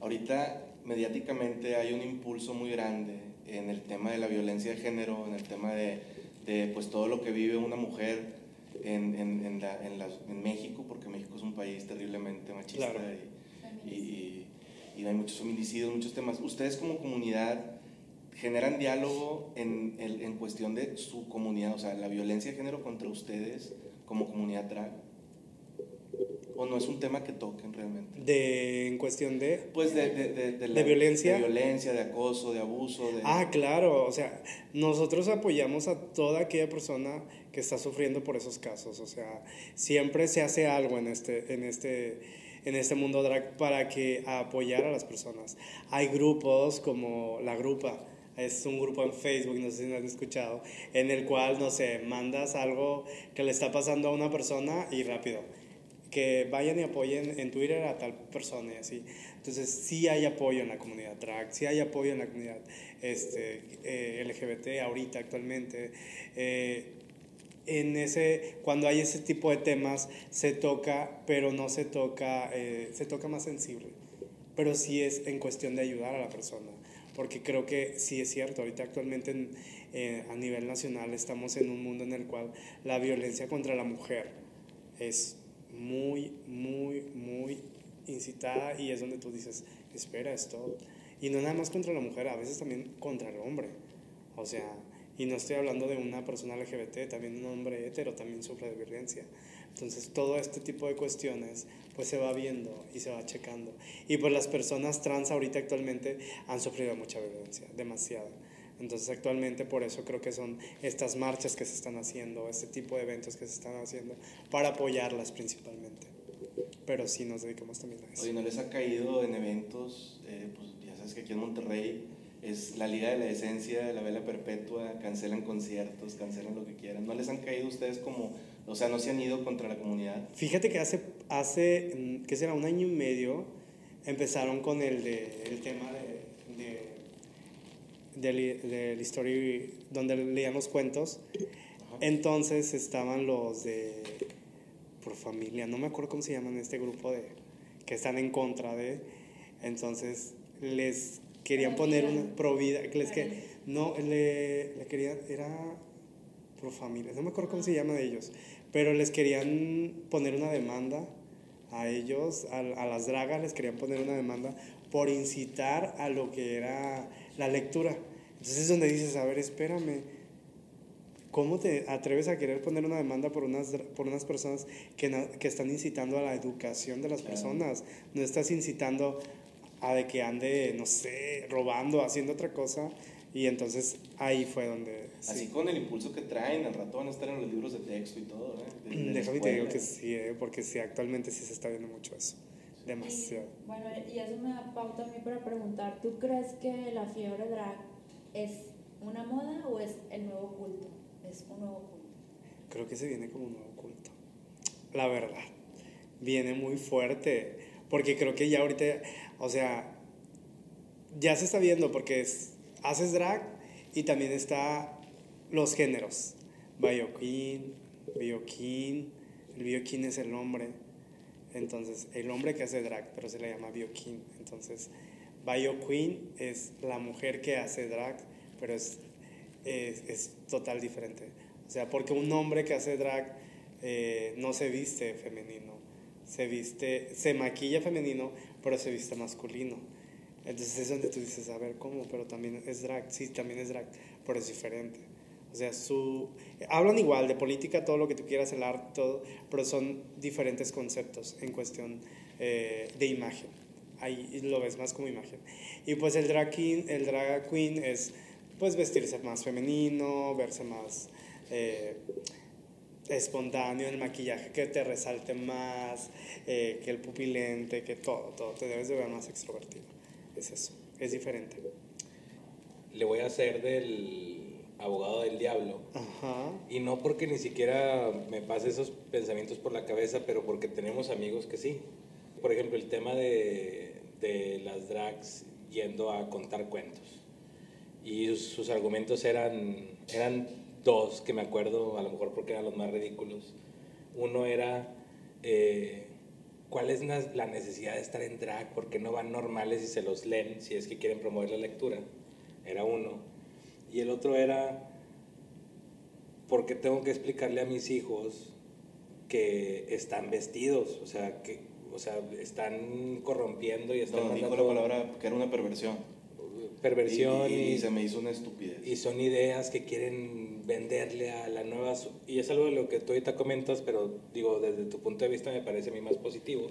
Ahorita, mediáticamente, hay un impulso muy grande en el tema de la violencia de género, en el tema de, de pues, todo lo que vive una mujer en, en, en, la, en, México, porque México es un país terriblemente machista y, y, y, hay muchos feminicidios, muchos temas. Ustedes como comunidad generan diálogo en, en cuestión de su comunidad, o sea, la violencia de género contra ustedes como comunidad drag o no es un tema que toquen realmente? De, en cuestión de... Pues de, de, de, de violencia. De violencia, de acoso, de abuso. Ah, claro, o sea, nosotros apoyamos a toda aquella persona que está sufriendo por esos casos, o sea, siempre se hace algo en este, en este, en este mundo drag para que apoyar a las personas. Hay grupos como La Grupa, es un grupo en Facebook, no sé si lo han escuchado, en el cual, no sé, mandas algo que le está pasando a una persona y rápido que vayan y apoyen en Twitter a tal persona y así. Entonces, sí hay apoyo en la comunidad drag, sí hay apoyo en la comunidad este, eh, LGBT ahorita, actualmente. Eh, en ese, cuando hay ese tipo de temas, se toca, pero no se toca, eh, se toca más sensible. Pero sí es en cuestión de ayudar a la persona. Porque creo que sí es cierto, ahorita actualmente a nivel nacional estamos en un mundo en el cual la violencia contra la mujer es muy, muy, muy incitada y es donde tú dices, espera esto. Y no nada más contra la mujer, a veces también contra el hombre. O sea, y no estoy hablando de una persona LGBT, también un hombre hetero también sufre de violencia. Entonces, todo este tipo de cuestiones pues se va viendo y se va checando. Y pues las personas trans ahorita actualmente han sufrido mucha violencia, demasiada. Entonces actualmente por eso creo que son estas marchas que se están haciendo, este tipo de eventos que se están haciendo, para apoyarlas principalmente. Pero sí nos dedicamos también a eso. Oye, ¿no les ha caído en eventos? Eh, pues ya sabes que aquí en Monterrey es la Liga de la Esencia, la Vela Perpetua, cancelan conciertos, cancelan lo que quieran. ¿No les han caído ustedes como, o sea, no se han ido contra la comunidad? Fíjate que hace, hace mm, ¿qué será? Un año y medio empezaron con el, de, el tema de del, story donde leíamos cuentos. Entonces estaban los de por familia, no me acuerdo cómo se llaman este grupo de que están en contra de. Entonces les querían poner una pro vida, que les que no le, le querían era pro familia, no me acuerdo cómo se llama de ellos, pero les querían poner una demanda a ellos, a, a las dragas les querían poner una demanda por incitar a lo que era la lectura. Entonces es donde dices, a ver, espérame, ¿cómo te atreves a querer poner una demanda por unas, por unas personas que, que están incitando a la educación de las personas? No estás incitando a de que ande, no sé, robando, haciendo otra cosa. Y entonces ahí fue donde... Así con el impulso que traen, al rato van a estar en los libros de texto y todo. ¿eh? Déjame te digo que sí, ¿eh? porque sí, actualmente sí se está viendo mucho eso. Demasiado. bueno, y eso me da pauta a mí para preguntar, ¿tú crees que la fiebre drag es una moda o es el nuevo culto? Es un nuevo culto. Creo que se viene como un nuevo culto. La verdad. Viene muy fuerte. Porque creo que ya ahorita, o sea, ya se está viendo porque haces drag y también está los géneros. Bioquín, Bioquín. El Bioquín es el hombre entonces, el hombre que hace drag, pero se le llama Bioqueen. Entonces, Bio Queen es la mujer que hace drag, pero es, es, total diferente. O sea, porque un hombre que hace drag eh, no se viste femenino, se viste, se maquilla femenino, pero se viste masculino. Entonces es donde tú dices, a ver, ¿cómo? Pero también es drag, sí, también es drag, pero es diferente. O sea, su, hablan igual de política, todo lo que tú quieras, el arte, todo, pero son diferentes conceptos en cuestión eh, de imagen. Ahí lo ves más como imagen. Y pues el drag, queen, el drag queen es pues vestirse más femenino, verse más... Eh, espontáneo, el maquillaje que te resalte más, eh, que el pupilente, que todo, todo, te debes de ver más extrovertido. Es eso, es diferente. Le voy a hacer del abogado del diablo. Ajá. Y no porque ni siquiera me pase esos pensamientos por la cabeza, pero porque tenemos amigos que sí. Por ejemplo, el tema de, de las drags yendo a contar cuentos. Y sus, sus argumentos eran, eran dos que me acuerdo, a lo mejor porque eran los más ridículos. Uno era, eh, ¿cuál es la necesidad de estar en drag? ¿Por qué no van normales y se los leen si es que quieren promover la lectura? Era uno. Y el otro era, ¿por qué tengo que explicarle a mis hijos que están vestidos? O sea, que o sea, están corrompiendo y están No, dijo la palabra que era una perversión. perversión Y, y- y, se me hizo una estupidez. y son ideas que quieren venderle a la nueva... Y es algo de lo que tú ahorita comentas, pero digo, desde tu punto de vista me parece a mí más positivo.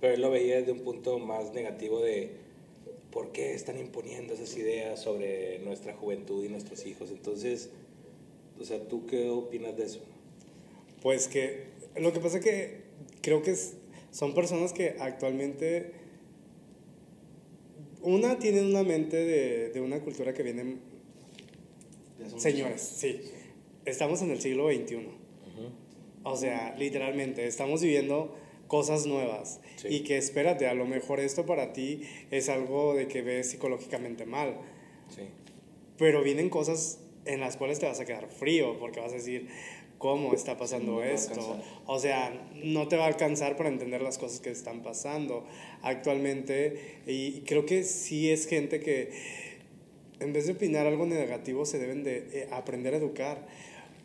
Pero él lo veía desde un punto más negativo de por qué están imponiendo esas ideas sobre nuestra juventud y nuestros hijos. Entonces, o sea, ¿tú qué opinas de eso? Pues que lo que pasa es que creo que es- son personas que actualmente una tienen una mente de, de una cultura que viene señores, sí. Estamos en el siglo XXI. O sea, literalmente, estamos viviendo cosas nuevas. Sí. Y que espérate, a lo mejor esto para ti es algo de que ves psicológicamente mal. Sí. Pero vienen cosas en las cuales te vas a quedar frío porque vas a decir, ¿cómo está pasando no a esto? O sea, no te va a alcanzar para entender las cosas que están pasando actualmente. Y creo que sí es gente que en vez de opinar algo negativo se deben de eh, aprender a educar.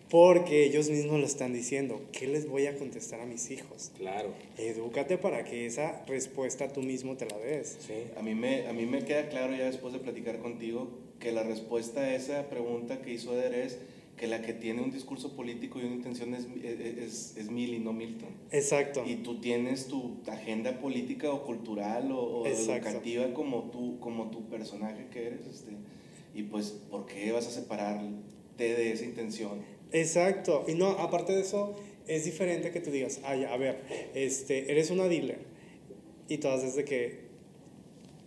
Porque ellos mismos lo están diciendo. ¿Qué les voy a contestar a mis hijos? Claro. Edúcate para que esa respuesta tú mismo te la des. Sí. A mí, me, a mí me queda claro ya después de platicar contigo que la respuesta a esa pregunta que hizo Eder es que la que tiene un discurso político y una intención es, es, es Mill y no Milton. Exacto. Y tú tienes tu agenda política o cultural o, o educativa como tú, como tu personaje que eres. Este, y pues, ¿por qué vas a separarte de esa intención? Exacto. Y no, aparte de eso, es diferente que tú digas, ay, a ver, este, eres una dealer. Y todas desde que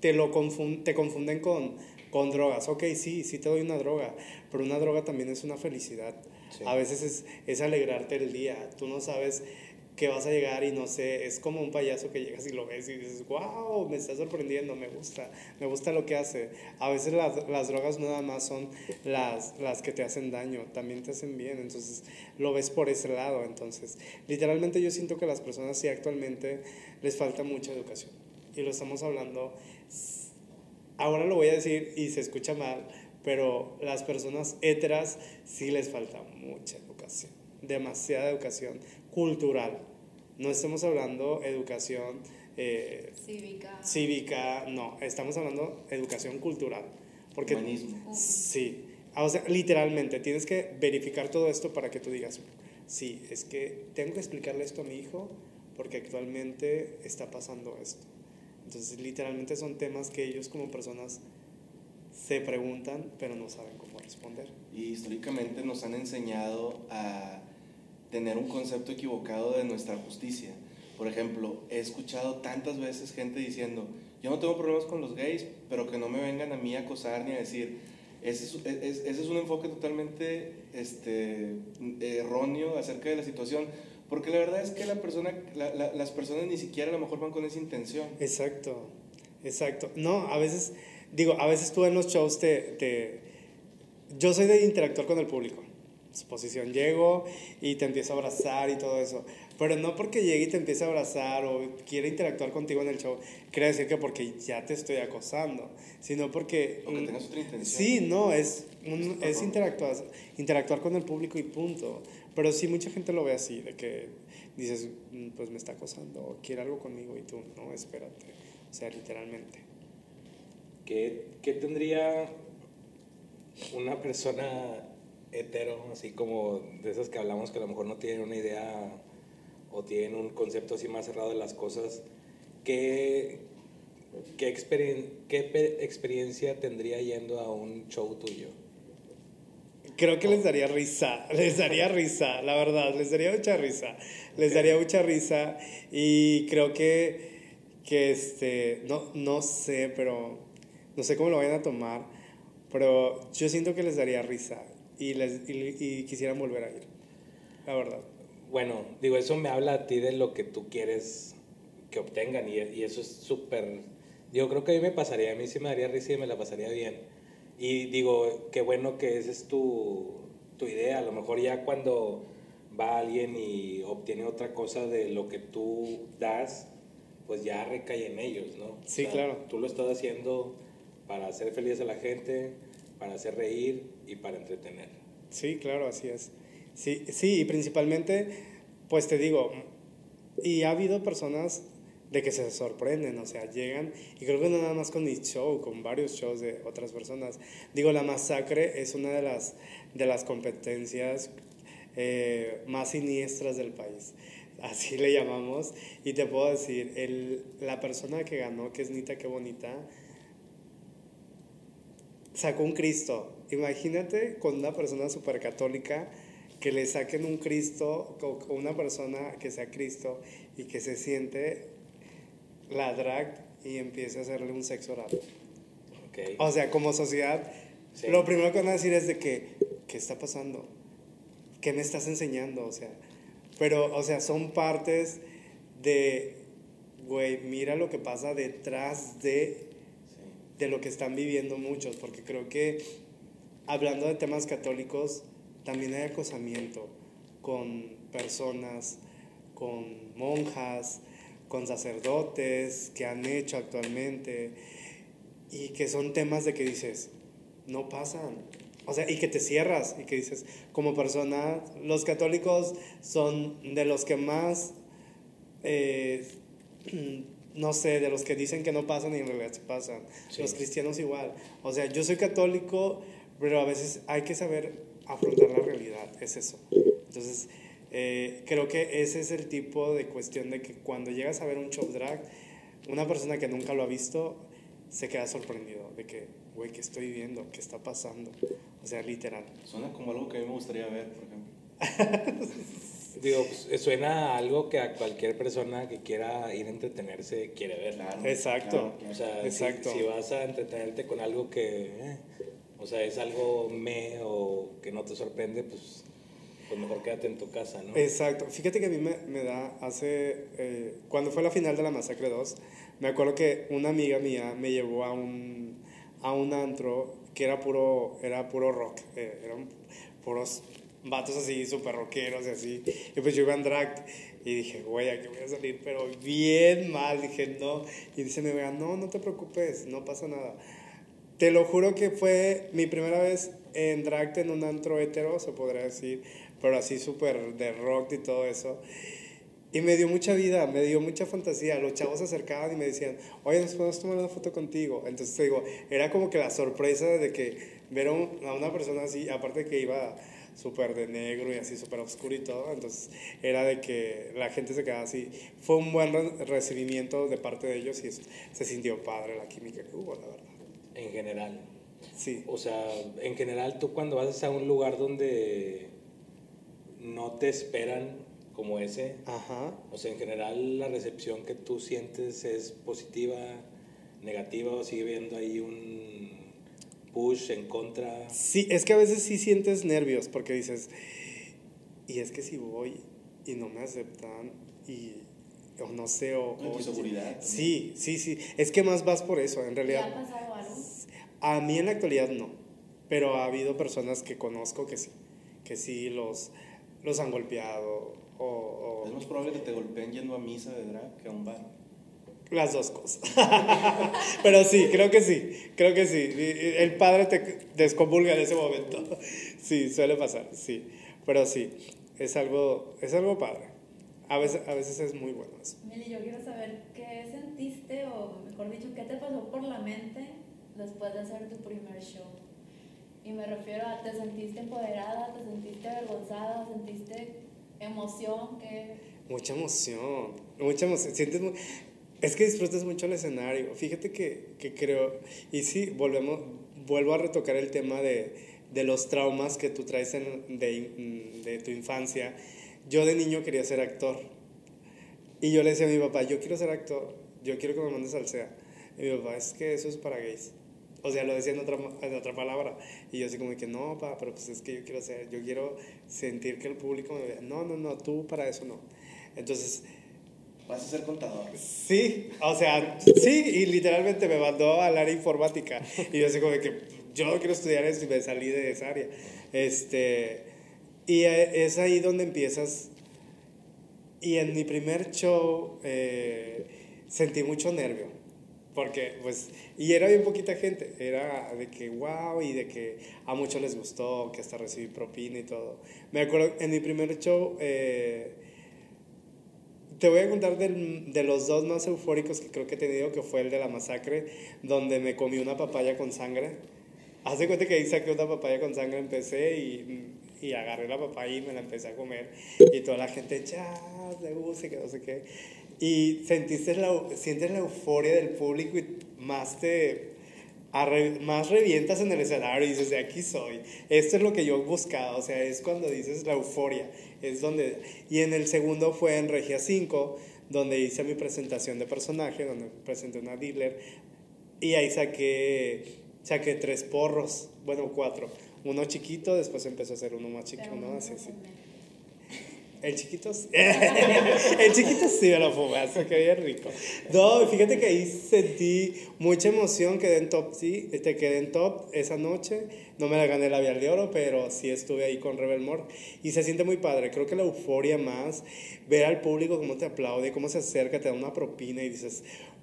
te lo confun- te confunden con, con drogas. Ok, sí, sí te doy una droga, pero una droga también es una felicidad. Sí. A veces es, es alegrarte el día. Tú no sabes que vas a llegar y no sé, es como un payaso que llegas y lo ves y dices, wow, me está sorprendiendo, me gusta, me gusta lo que hace. A veces las, las drogas nada más son las, las que te hacen daño, también te hacen bien, entonces lo ves por ese lado. Entonces, literalmente yo siento que a las personas sí actualmente les falta mucha educación. Y lo estamos hablando, ahora lo voy a decir y se escucha mal, pero las personas heteras sí les falta mucha educación, demasiada educación cultural. No estamos hablando educación eh, Cívica. cívica, no, estamos hablando educación cultural. Porque Humanismo. sí, o sea, literalmente tienes que verificar todo esto para que tú digas, sí, es que tengo que explicarle esto a mi hijo porque actualmente está pasando esto. Entonces, literalmente son temas que ellos como personas se preguntan, pero no saben cómo responder. Y históricamente nos han enseñado a tener un concepto equivocado de nuestra justicia. Por ejemplo, he escuchado tantas veces gente diciendo, yo no tengo problemas con los gays, pero que no me vengan a mí a acosar ni a decir, ese es, es- ese es un enfoque totalmente este, erróneo acerca de la situación, porque la verdad es que la persona, la- la- las personas ni siquiera a lo mejor van con esa intención. Exacto, exacto. No, a veces, digo, a veces tú en los shows te, te- Yo soy de interactuar con el público. Exposición, llego y te empiezo a abrazar y todo eso. Pero no porque llegue y te empiece a abrazar o quiera interactuar contigo en el show, quiere decir que porque ya te estoy acosando, sino porque... O que tengas otra intención. Sí, no, es, un- Es interactuar, interactuar con el público y punto. Pero sí, mucha gente lo ve así, de que dices, "Mm, pues me está acosando, o quiere algo conmigo y tú, no, espérate. O sea, literalmente. ¿Qué, qué tendría una persona hetero, así como de esas que hablamos que a lo mejor no tienen una idea o tienen un concepto así más cerrado de las cosas? ¿Qué, qué, experien- qué pe- experiencia tendría yendo a un show tuyo? creo que les daría risa, les daría risa, la verdad, les daría mucha risa, les daría mucha risa y creo que, que este, no, no sé, pero no sé cómo lo vayan a tomar, pero yo siento que les daría risa y, les, y, y quisieran volver a ir, la verdad. Bueno, digo, eso me habla a ti de lo que tú quieres que obtengan y, y eso es súper... Digo, creo que a mí me pasaría, a mí sí me daría risa y me la pasaría bien. Y digo, qué bueno que esa es tu, tu idea. A lo mejor ya cuando va alguien y obtiene otra cosa de lo que tú das, pues ya recae en ellos, ¿no? Sí, claro. Tú lo estás haciendo para hacer feliz a la gente, para hacer reír y para entretener. Sí, claro, así es. Sí, sí, y principalmente, pues te digo, y ha habido personas de que se sorprenden, o sea, llegan, y creo que no nada más con mi show, con varios shows de otras personas. Digo, la masacre es una de las, de las competencias eh, más siniestras del país, así le llamamos, y te puedo decir, el, la persona que ganó, que es Nita, qué bonita, sacó un Cristo. Imagínate con una persona súper católica que le saquen un Cristo, con una persona que sea Cristo y que se siente la drag y empiece a hacerle un sexo oral. Okay. O sea, como sociedad, sí. lo primero que van a decir es de que, ¿qué está pasando? ¿Qué me estás enseñando? O sea, pero, o sea, son partes de, güey, mira lo que pasa detrás de, de lo que están viviendo muchos, porque creo que hablando de temas católicos, también hay acosamiento con personas, con monjas, con sacerdotes que han hecho actualmente y que son temas de que dices, no pasan. O sea, y que te cierras y que dices, como persona, los católicos son de los que más, eh, no sé, de los que dicen que no pasan y en realidad se pasan. Sí. Los cristianos igual. O sea, yo soy católico, pero a veces hay que saber afrontar la realidad, es eso. Entonces, eh, creo que ese es el tipo de cuestión de que cuando llegas a ver un show drag, una persona que nunca lo ha visto se queda sorprendido de que, güey, ¿qué estoy viendo? ¿Qué está pasando? O sea, literal. Suena como algo que a mí me gustaría ver, por ejemplo. Digo, pues, suena a algo que a cualquier persona que quiera ir a entretenerse quiere ver. Claro, Exacto. claro, O sea, Exacto. Si, si vas a entretenerte con algo que, eh, o sea, es algo me o que no te sorprende, pues, pues mejor quédate en tu casa, ¿no? Exacto. Fíjate que a mí me, me da hace, eh, cuando fue la final de la Masacre 2, me acuerdo que una amiga mía me llevó a un, a un antro que era puro, era puro rock, eh, eran puros vatos así, súper rockeros y así. Y pues yo iba en drag y dije, güey, aquí voy a salir, pero bien mal. Dije, no. Y dice mi amiga, no, no te preocupes, no pasa nada. Te lo juro que fue mi primera vez en drag en un antro hetero, se podría decir, pero así súper de rock y todo eso. Y me dio mucha vida, me dio mucha fantasía. Los chavos se acercaban y me decían, oye, ¿nos podemos tomar una foto contigo? Entonces te digo, era como que la sorpresa de que ver a una persona así, aparte que iba súper de negro y así súper oscuro y todo, entonces era de que la gente se quedaba así. Fue un buen re recibimiento de parte de ellos y se sintió padre la química que hubo, la verdad. En general. Sí. O sea, en general tú cuando vas a un lugar donde no te esperan como ese, Ajá. o sea, en general la recepción que tú sientes es positiva, negativa o sigue viendo ahí un push en contra. Sí, es que a veces sí sientes nervios porque dices, y es que si voy y no me aceptan y o no sé o, Una o- inseguridad. sí, sí, sí, es que más vas por eso, en ¿Te ha realidad. pasado algo? A mí en la actualidad no, pero ha habido personas que conozco que sí, que sí los los han golpeado o, Es o más probable que te golpeen yendo a misa de drag que a un bar. Las dos cosas. pero sí, creo que sí, creo que sí. El padre te descomulga en ese momento. Sí, suele pasar, sí. Pero sí, es algo, es algo padre. A veces, a veces es muy bueno eso. Mili, yo quiero saber qué sentiste, o mejor dicho, qué te pasó por la mente después de hacer tu primer show. Y me refiero a, ¿te sentiste empoderada? ¿Te sentiste avergonzada? ¿Sentiste emoción? ¿Qué? Mucha emoción, mucha emoción. Sientes mu- es que disfrutas mucho el escenario. Fíjate que, que creo, y sí, volvemos, vuelvo a retocar el tema de de los traumas que tú traes de, de tu infancia. Yo de niño quería ser actor. Y yo le decía a mi papá, yo quiero ser actor, yo quiero que me mandes al SEA. Y mi papá, es que eso es para gays. O sea, lo decía en otra, en otra palabra. Y yo así como que, no, papá, pero pues es que yo quiero ser, yo quiero sentir que el público me vea. No, no, no, tú para eso no. Entonces, Vas a ser contador. Sí, o sea, sí, y literalmente me mandó al área informática. Y yo así como que yo no quiero estudiar eso y me salí de esa área. Este, y eh, es ahí donde empiezas. Y en mi primer show eh, sentí mucho nervio. Porque, pues, y era bien poquita gente. Era de que, wow, y de que a muchos les gustó, que hasta recibí propina y todo. Me acuerdo, en mi primer show, eh, te voy a contar del- de los dos más eufóricos que creo que he tenido, que fue el de la masacre, donde me comí una papaya con sangre. Haz de cuenta que ahí saqué una papaya con sangre, empecé y, y agarré la papaya y me la empecé a comer. Y toda la gente, ya, de que no sé qué. Y sentiste la, sientes la euforia del público y más te... arre- más revientas en el escenario y dices, de aquí soy. Esto es lo que yo buscaba, o sea, es cuando dices la euforia. Es donde... Y en el segundo fue en Regia 5, donde hice mi presentación de personaje, donde presenté una dealer. Y ahí saqué, saqué tres porros, bueno, cuatro. Uno chiquito, después empezó a hacer uno más chiquito, Pero ¿no? no Así, sí. El chiquito, sí. el chiquito sí me lo fumé, se quedó bien rico. No, fíjate que ahí sentí mucha emoción, quedé en top, sí, te quedé en top esa noche. No me la gané el labial de oro, pero sí estuve ahí con Rebel Mort. Y se siente muy padre, creo que la euforia más, ver al público cómo te aplaude, cómo se acerca, te da una propina y dices,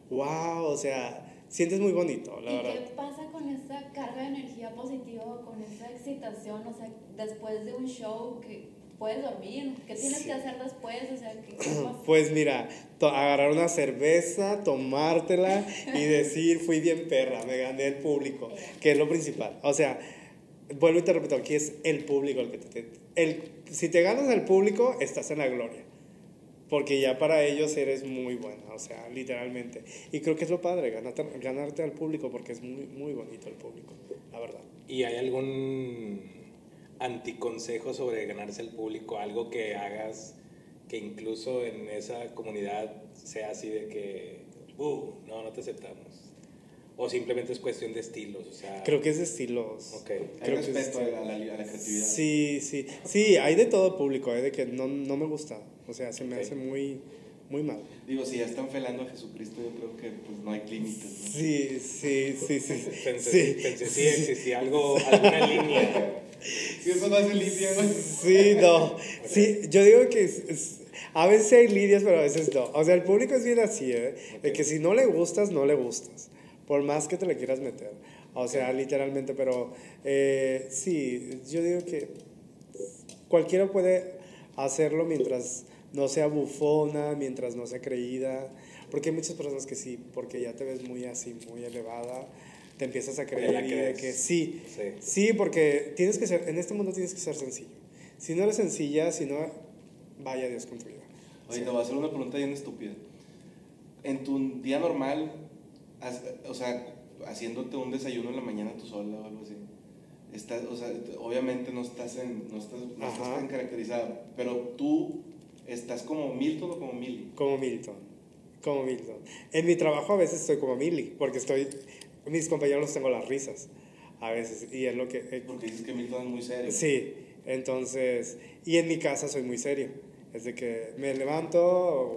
wow, o sea, sientes muy bonito, la ¿Y verdad. qué pasa con esa carga de energía positiva, con esa excitación? O sea, después de un show, que puedes dormir? ¿Qué tienes Sí. que hacer después? O sea, ¿qué, qué pasa? Pues mira, to- agarrar una cerveza, tomártela y decir, fui bien perra, me gané el público, que es lo principal. O sea, vuelvo y te repito, aquí es el público el que te... te- el, si te ganas al público, estás en la gloria. Porque ya para ellos eres muy buena, o sea, literalmente. Y creo que es lo padre, ganarte, ganarte al público, porque es muy, muy bonito el público, la verdad. ¿Y hay algún anticonsejo sobre ganarse el público? Algo que hagas que incluso en esa comunidad sea así de que, uh, no, no te aceptamos. O simplemente es cuestión de estilos, o sea... Creo que es de estilos. Ok. Hay Creo que es respeto a la, a la creatividad. Sí, sí, sí, hay de todo público, hay de que no, no me gusta, o sea, se me Ok. hace muy, muy mal. Digo, si ya están felando a Jesucristo, yo creo que pues no hay límites. ¿no? Sí, sí, sí, sí. Pensé, sí, pensé existía algo, alguna línea. Si eso no hace lidia, güey. Sí, no. Sí, yo digo que es- es- a veces hay lidias, pero a veces no. O sea, el público es bien así, ¿eh? De que si no le gustas, no le gustas. Por más que te le quieras meter. O sea, literalmente, pero eh, sí, yo digo que cualquiera puede hacerlo mientras no sea bufona, mientras no sea creída. Porque hay muchas personas que sí, porque ya te ves muy así, muy elevada, te empiezas a creer y de que sí, Sí. Sí, porque tienes que ser, en este mundo tienes que ser sencillo. Si no eres sencilla, si no, vaya Dios con tu vida. Oye, te voy a hacer una pregunta bien estúpida. En tu día normal, o sea, haciéndote un desayuno en la mañana tú sola o algo así, estás, o sea, obviamente no estás, en, no estás, no estás tan caracterizada, pero tú estás como Milton o como Millie. Como Milton. Como Milton. En mi trabajo a veces estoy como Millie, porque estoy, mis compañeros los tengo las risas. A veces, y es lo que... eh, Porque dices que Milton es muy serio. Sí, entonces, y en mi casa soy muy serio. Es de que me levanto,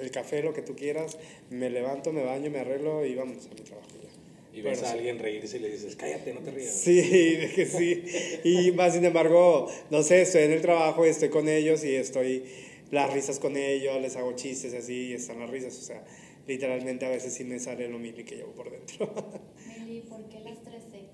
el café, lo que tú quieras, me levanto, me baño, me arreglo y vamos a mi trabajo ya. Y ves Pero a alguien reírse y le dices, cállate, no te rías. Sí, de que sí. Y más sin embargo, no sé, estoy en el trabajo y estoy con ellos y estoy las risas con ellos, les hago chistes así y están las risas. O sea, literalmente a veces sí me sale lo mili que llevo por dentro. ¿por qué las 3X?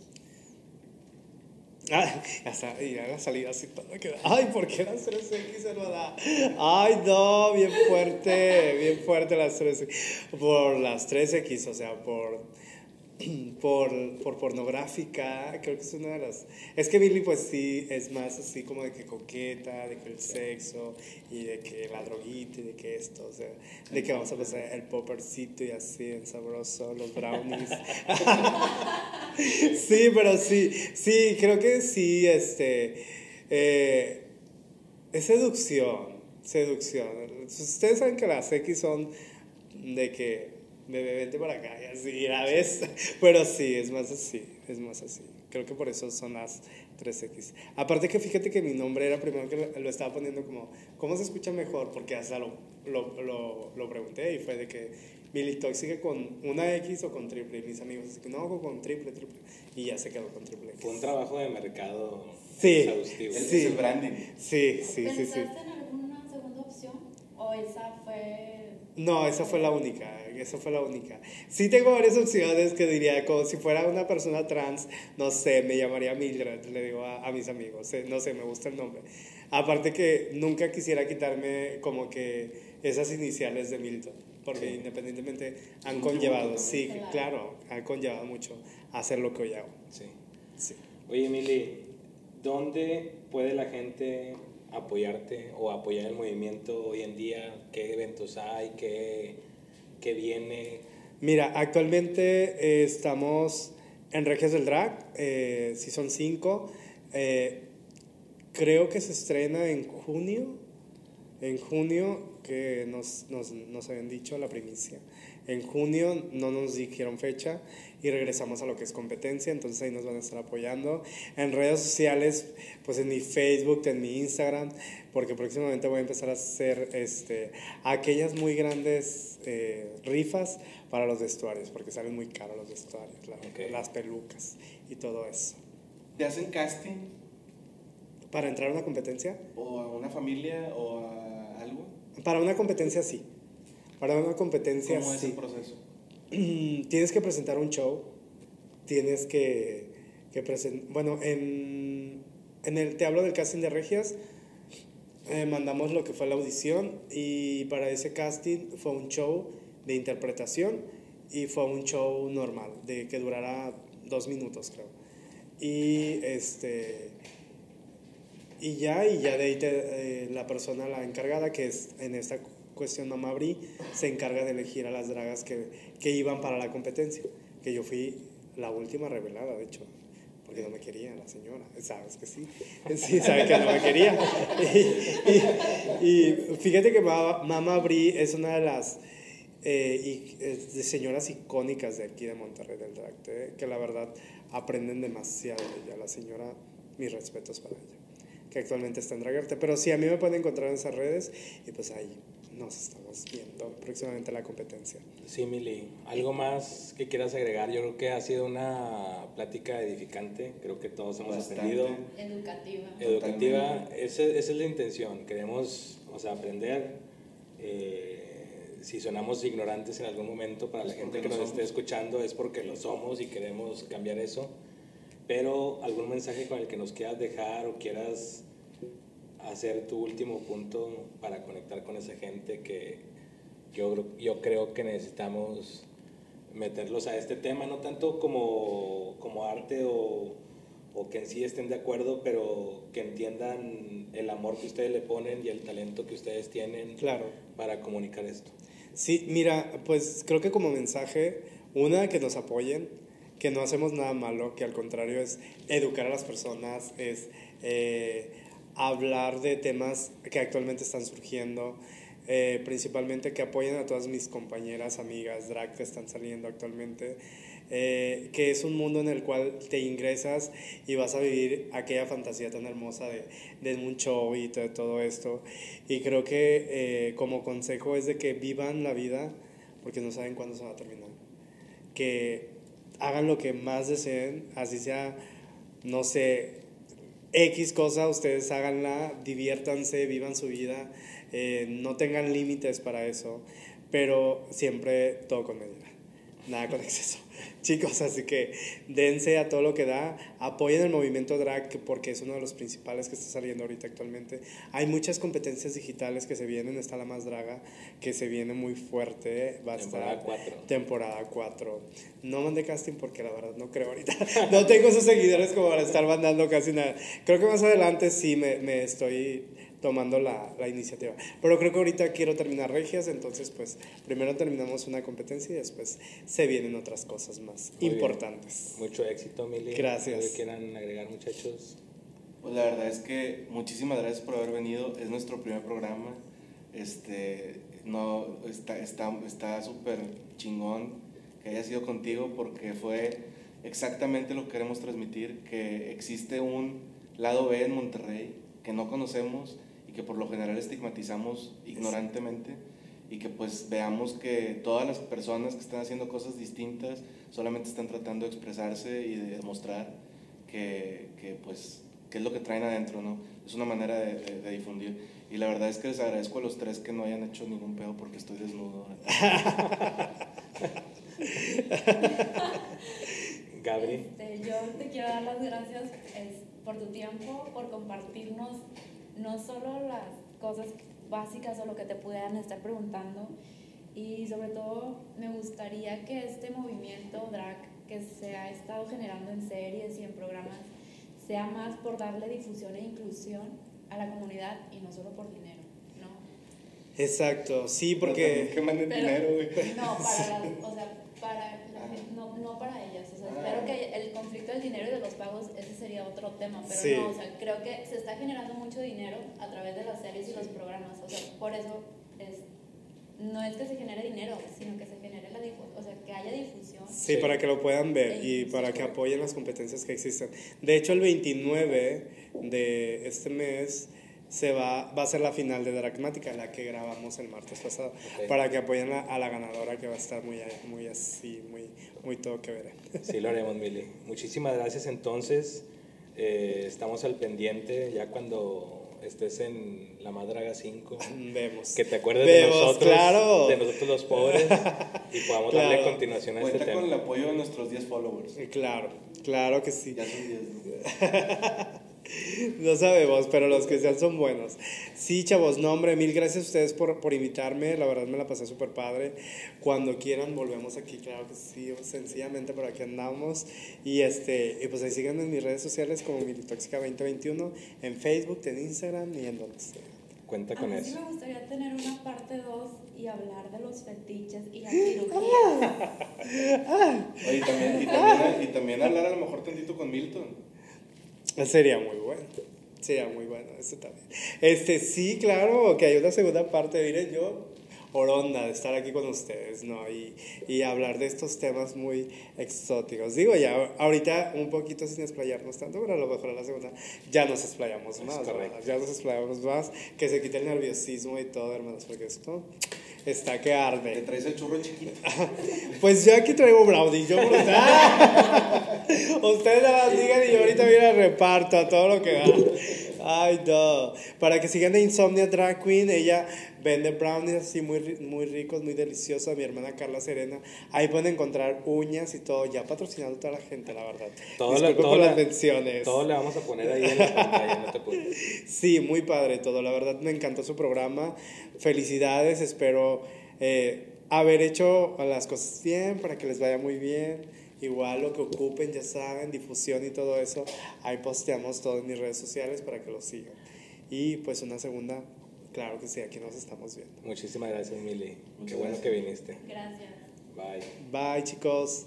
Ah, hasta, y a la salida así todo queda. Ay, ¿por qué las 3X se lo da? Ay, no, bien fuerte, bien fuerte las 3X. Por las 3X, o sea, por por, por pornográfica, creo que es una de las... Es que Billy pues sí es más así como de que coqueta, de que el sexo y de que la droguita y de que esto, o sea, de que vamos a pasar el poppercito y así, en sabroso, los brownies. sí, pero sí, sí, creo que sí, este, eh, es seducción, seducción. Ustedes saben que las X son de que bebé, vente para acá, y así, la vez. Pero sí, es más así, es más así. Creo que por eso son las 3X. Aparte que fíjate que mi nombre era primero que lo estaba poniendo como, ¿cómo se escucha mejor? Porque hasta lo, lo, lo, lo pregunté y fue de que Billy sigue con una X o con triple. Y mis amigos así que no, con triple, triple. Y ya se quedó con triple X. Fue un trabajo de mercado sí, exhaustivo. Sí. El branding. Sí, sí, sí, sí. ¿Pensaste en alguna segunda opción? ¿O esa fue...? No, esa fue la única esa fue la única. Sí tengo varias opciones que diría, como si fuera una persona trans, no sé, me llamaría Mildred, le digo a, mis amigos, eh, no sé, me gusta el nombre. Aparte que nunca quisiera quitarme como que esas iniciales de Milton, porque independientemente han conllevado, sí, claro, han conllevado mucho hacer lo que hoy hago. Sí. sí. Oye, Emily, ¿dónde puede la gente apoyarte o apoyar el movimiento hoy en día? ¿Qué eventos hay? ¿Qué que viene? Mira, actualmente eh, estamos en Regias del Drag, eh, si son cinco. Eh, creo que se estrena en junio, en junio, que nos, nos, nos habían dicho la primicia. En junio no nos dijeron fecha y regresamos a lo que es competencia, entonces ahí nos van a estar apoyando. En redes sociales, pues en mi Facebook, en mi Instagram, porque próximamente voy a empezar a hacer este, aquellas muy grandes eh, rifas para los vestuarios, porque salen muy caros los vestuarios, las pelucas y todo eso. ¿Te hacen casting? ¿Para entrar a una competencia? ¿O a una familia o a algo? Para una competencia sí. Para una competencia ¿Cómo es el proceso? tienes que presentar un show, tienes que, que presentar, bueno, en, en, el, te hablo del casting de Regias, eh, mandamos lo que fue la audición y para ese casting fue un show de interpretación y fue un show normal, de que durara dos minutos creo. Y este y ya, y ya de ahí eh, la persona, la encargada, que es en esta cuestión Mamá Bri se encarga de elegir a las dragas que, que iban para la competencia, que yo fui la última revelada, de hecho, porque no me quería la señora, sabes que sí, sí, sabe que no me quería. Y, fíjate que Mamá Bri es una de las eh, de señoras icónicas de aquí de Monterrey del drag, eh, que la verdad aprenden demasiado de ella, la señora, mis respetos para ella que actualmente está en Dragarte. Pero sí, a mí me pueden encontrar en esas redes y pues ahí nos estamos viendo próximamente la competencia. Sí, Mili, ¿algo más que quieras agregar? Yo creo que ha sido una plática edificante, creo que todos hemos aprendido. Educativa. Educativa, esa, esa, es la intención, queremos o sea, aprender. Eh, si sonamos ignorantes en algún momento para la gente que nos esté escuchando es porque lo somos y queremos cambiar eso. Pero algún mensaje con el que nos quieras dejar o quieras hacer tu último punto para conectar con esa gente que yo, yo creo que necesitamos meterlos a este tema, no tanto como, como arte o, o, que en sí estén de acuerdo, pero que entiendan el amor que ustedes le ponen y el talento que ustedes tienen claro. para comunicar esto. Sí, mira, pues creo que como mensaje, una, que nos apoyen, que no hacemos nada malo, que al contrario es educar a las personas, es... Eh, hablar de temas que actualmente están surgiendo, eh, principalmente que apoyen a todas mis compañeras, amigas, drag que están saliendo actualmente, eh, que es un mundo en el cual te ingresas y vas a vivir aquella fantasía tan hermosa de, de un show y todo esto. Y creo que eh, como consejo es de que vivan la vida porque no saben cuándo se va a terminar. Que hagan lo que más deseen, así sea, no sé, X cosa, ustedes háganla, diviértanse, vivan su vida, eh, no tengan límites para eso, pero siempre todo con medida. nada con exceso. Chicos, así que dense a todo lo que da, apoyen el movimiento drag porque es uno de los principales que está saliendo ahorita actualmente. Hay muchas competencias digitales que se vienen, está la más draga, que se viene muy fuerte, va a Temporada estar 4. temporada 4. No mandé casting porque la verdad no creo ahorita. No tengo esos seguidores como para estar mandando casi nada. Creo que más adelante sí me, me estoy tomando la, la, iniciativa. Pero creo que ahorita quiero terminar regias, entonces pues primero terminamos una competencia y después se vienen otras cosas más Muy importantes. Bien. Mucho éxito, Mili. Gracias. ¿Qué quieran agregar, muchachos? Pues la verdad es que muchísimas gracias por haber venido. Es nuestro primer programa. Este, no, está está está súper chingón que haya sido contigo porque fue exactamente lo que queremos transmitir, que existe un lado B en Monterrey que no conocemos que por lo general estigmatizamos ignorantemente y que pues veamos que todas las personas que están haciendo cosas distintas solamente están tratando de expresarse y de demostrar que, que pues qué es lo que traen adentro, ¿no? Es una manera de, de, de, difundir. Y la verdad es que les agradezco a los tres que no hayan hecho ningún pedo porque estoy desnudo. Gabri. Este, yo te quiero dar las gracias es, por tu tiempo, por compartirnos no solo las cosas básicas o lo que te pudieran estar preguntando, y sobre todo me gustaría que este movimiento drag que se ha estado generando en series y en programas sea más por darle difusión e inclusión a la comunidad y no solo por dinero, ¿no? Exacto, sí, porque... Que manden dinero, güey. No, para las, o sea, para la, no, no para ellas, o sea, espero que el conflicto del dinero y de los pagos, ese sería otro tema, pero Sí. no, o sea, creo que se está generando mucho dinero a través de las series y los programas, o sea, por eso es, no es que se genere dinero, sino que se genere la difusión, o sea, que haya difusión. Sí, Sí. para que lo puedan ver y para que apoyen las competencias que existen. De hecho, el 29 de este mes se va, va a ser la final de Dragmática, la que grabamos el martes pasado, Ok. para que apoyen a, a la ganadora que va a estar muy, muy así, muy, muy todo que ver. Sí, lo haremos, Mili. Muchísimas gracias. Entonces, eh, estamos al pendiente ya cuando estés en la Madraga 5. Vemos. Que te acuerdes Vemos, de nosotros, claro. de nosotros los pobres, y podamos darle Claro. continuación a este Cuenta con el tema. apoyo de nuestros 10 followers. Claro, claro que sí. Ya son 10. ¿no? Sabemos, pero los que sean son buenos. Sí, chavos, no, hombre, mil gracias a ustedes por, por invitarme. La verdad me la pasé súper padre. Cuando quieran, volvemos aquí, claro que sí, sencillamente por aquí andamos. Y, este, y pues ahí síganme en mis redes sociales como Militóxica2021, en Facebook, en Instagram y en donde sea. Cuenta A con mí sí eso. me gustaría tener una parte 2 y hablar de los fetiches y las cirugías. Oye, y también, y, también, y también hablar a lo mejor tantito con Milton. Sería muy bueno. Sería muy bueno, eso también. Este, sí, claro, que hay una segunda parte. Miren, yo, oronda de estar aquí con ustedes, ¿no? Y, y hablar de estos temas muy exóticos. Digo, ya ahorita un poquito sin explayarnos tanto, pero a lo mejor en la segunda ya nos explayamos más. ¿verdad? Ya nos explayamos más. Que se quite el nerviosismo y todo, hermanos, porque esto está que arde. ¿Te traes el churro chiquito? Pues yo aquí traigo brownie, yo por ¡Ah! Ustedes nada más digan y yo ahorita viene el reparto a todo lo que da. Ay, no. Para que sigan de Insomnia Drag Queen, ella vende brownies así muy, muy ricos, muy deliciosos. Mi hermana Carla Serena. Ahí pueden encontrar uñas y todo. Ya patrocinando a toda la gente, la verdad. Todo, lo- todo por la- las menciones. todo le vamos a poner ahí en la pantalla, no te. Sí, muy padre todo. La verdad me encantó su programa. Felicidades. Espero eh, haber hecho las cosas bien para que les vaya muy bien. Igual lo que ocupen, ya saben, difusión y todo eso. Ahí posteamos todo en mis redes sociales para que lo sigan. Y pues una segunda, claro que sí, aquí nos estamos viendo. Muchísimas gracias, Mili. Qué bueno gracias. que viniste. Gracias. Bye. Bye chicos.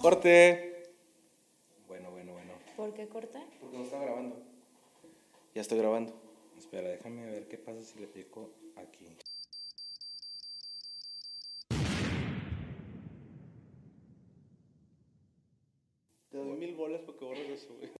¡Corte! Bueno, bueno, bueno. ¿Por qué corté? Porque no está grabando. Ya estoy grabando. Espera, déjame ver qué pasa si le pico aquí. Te doy mil bolas porque borres eso, güey.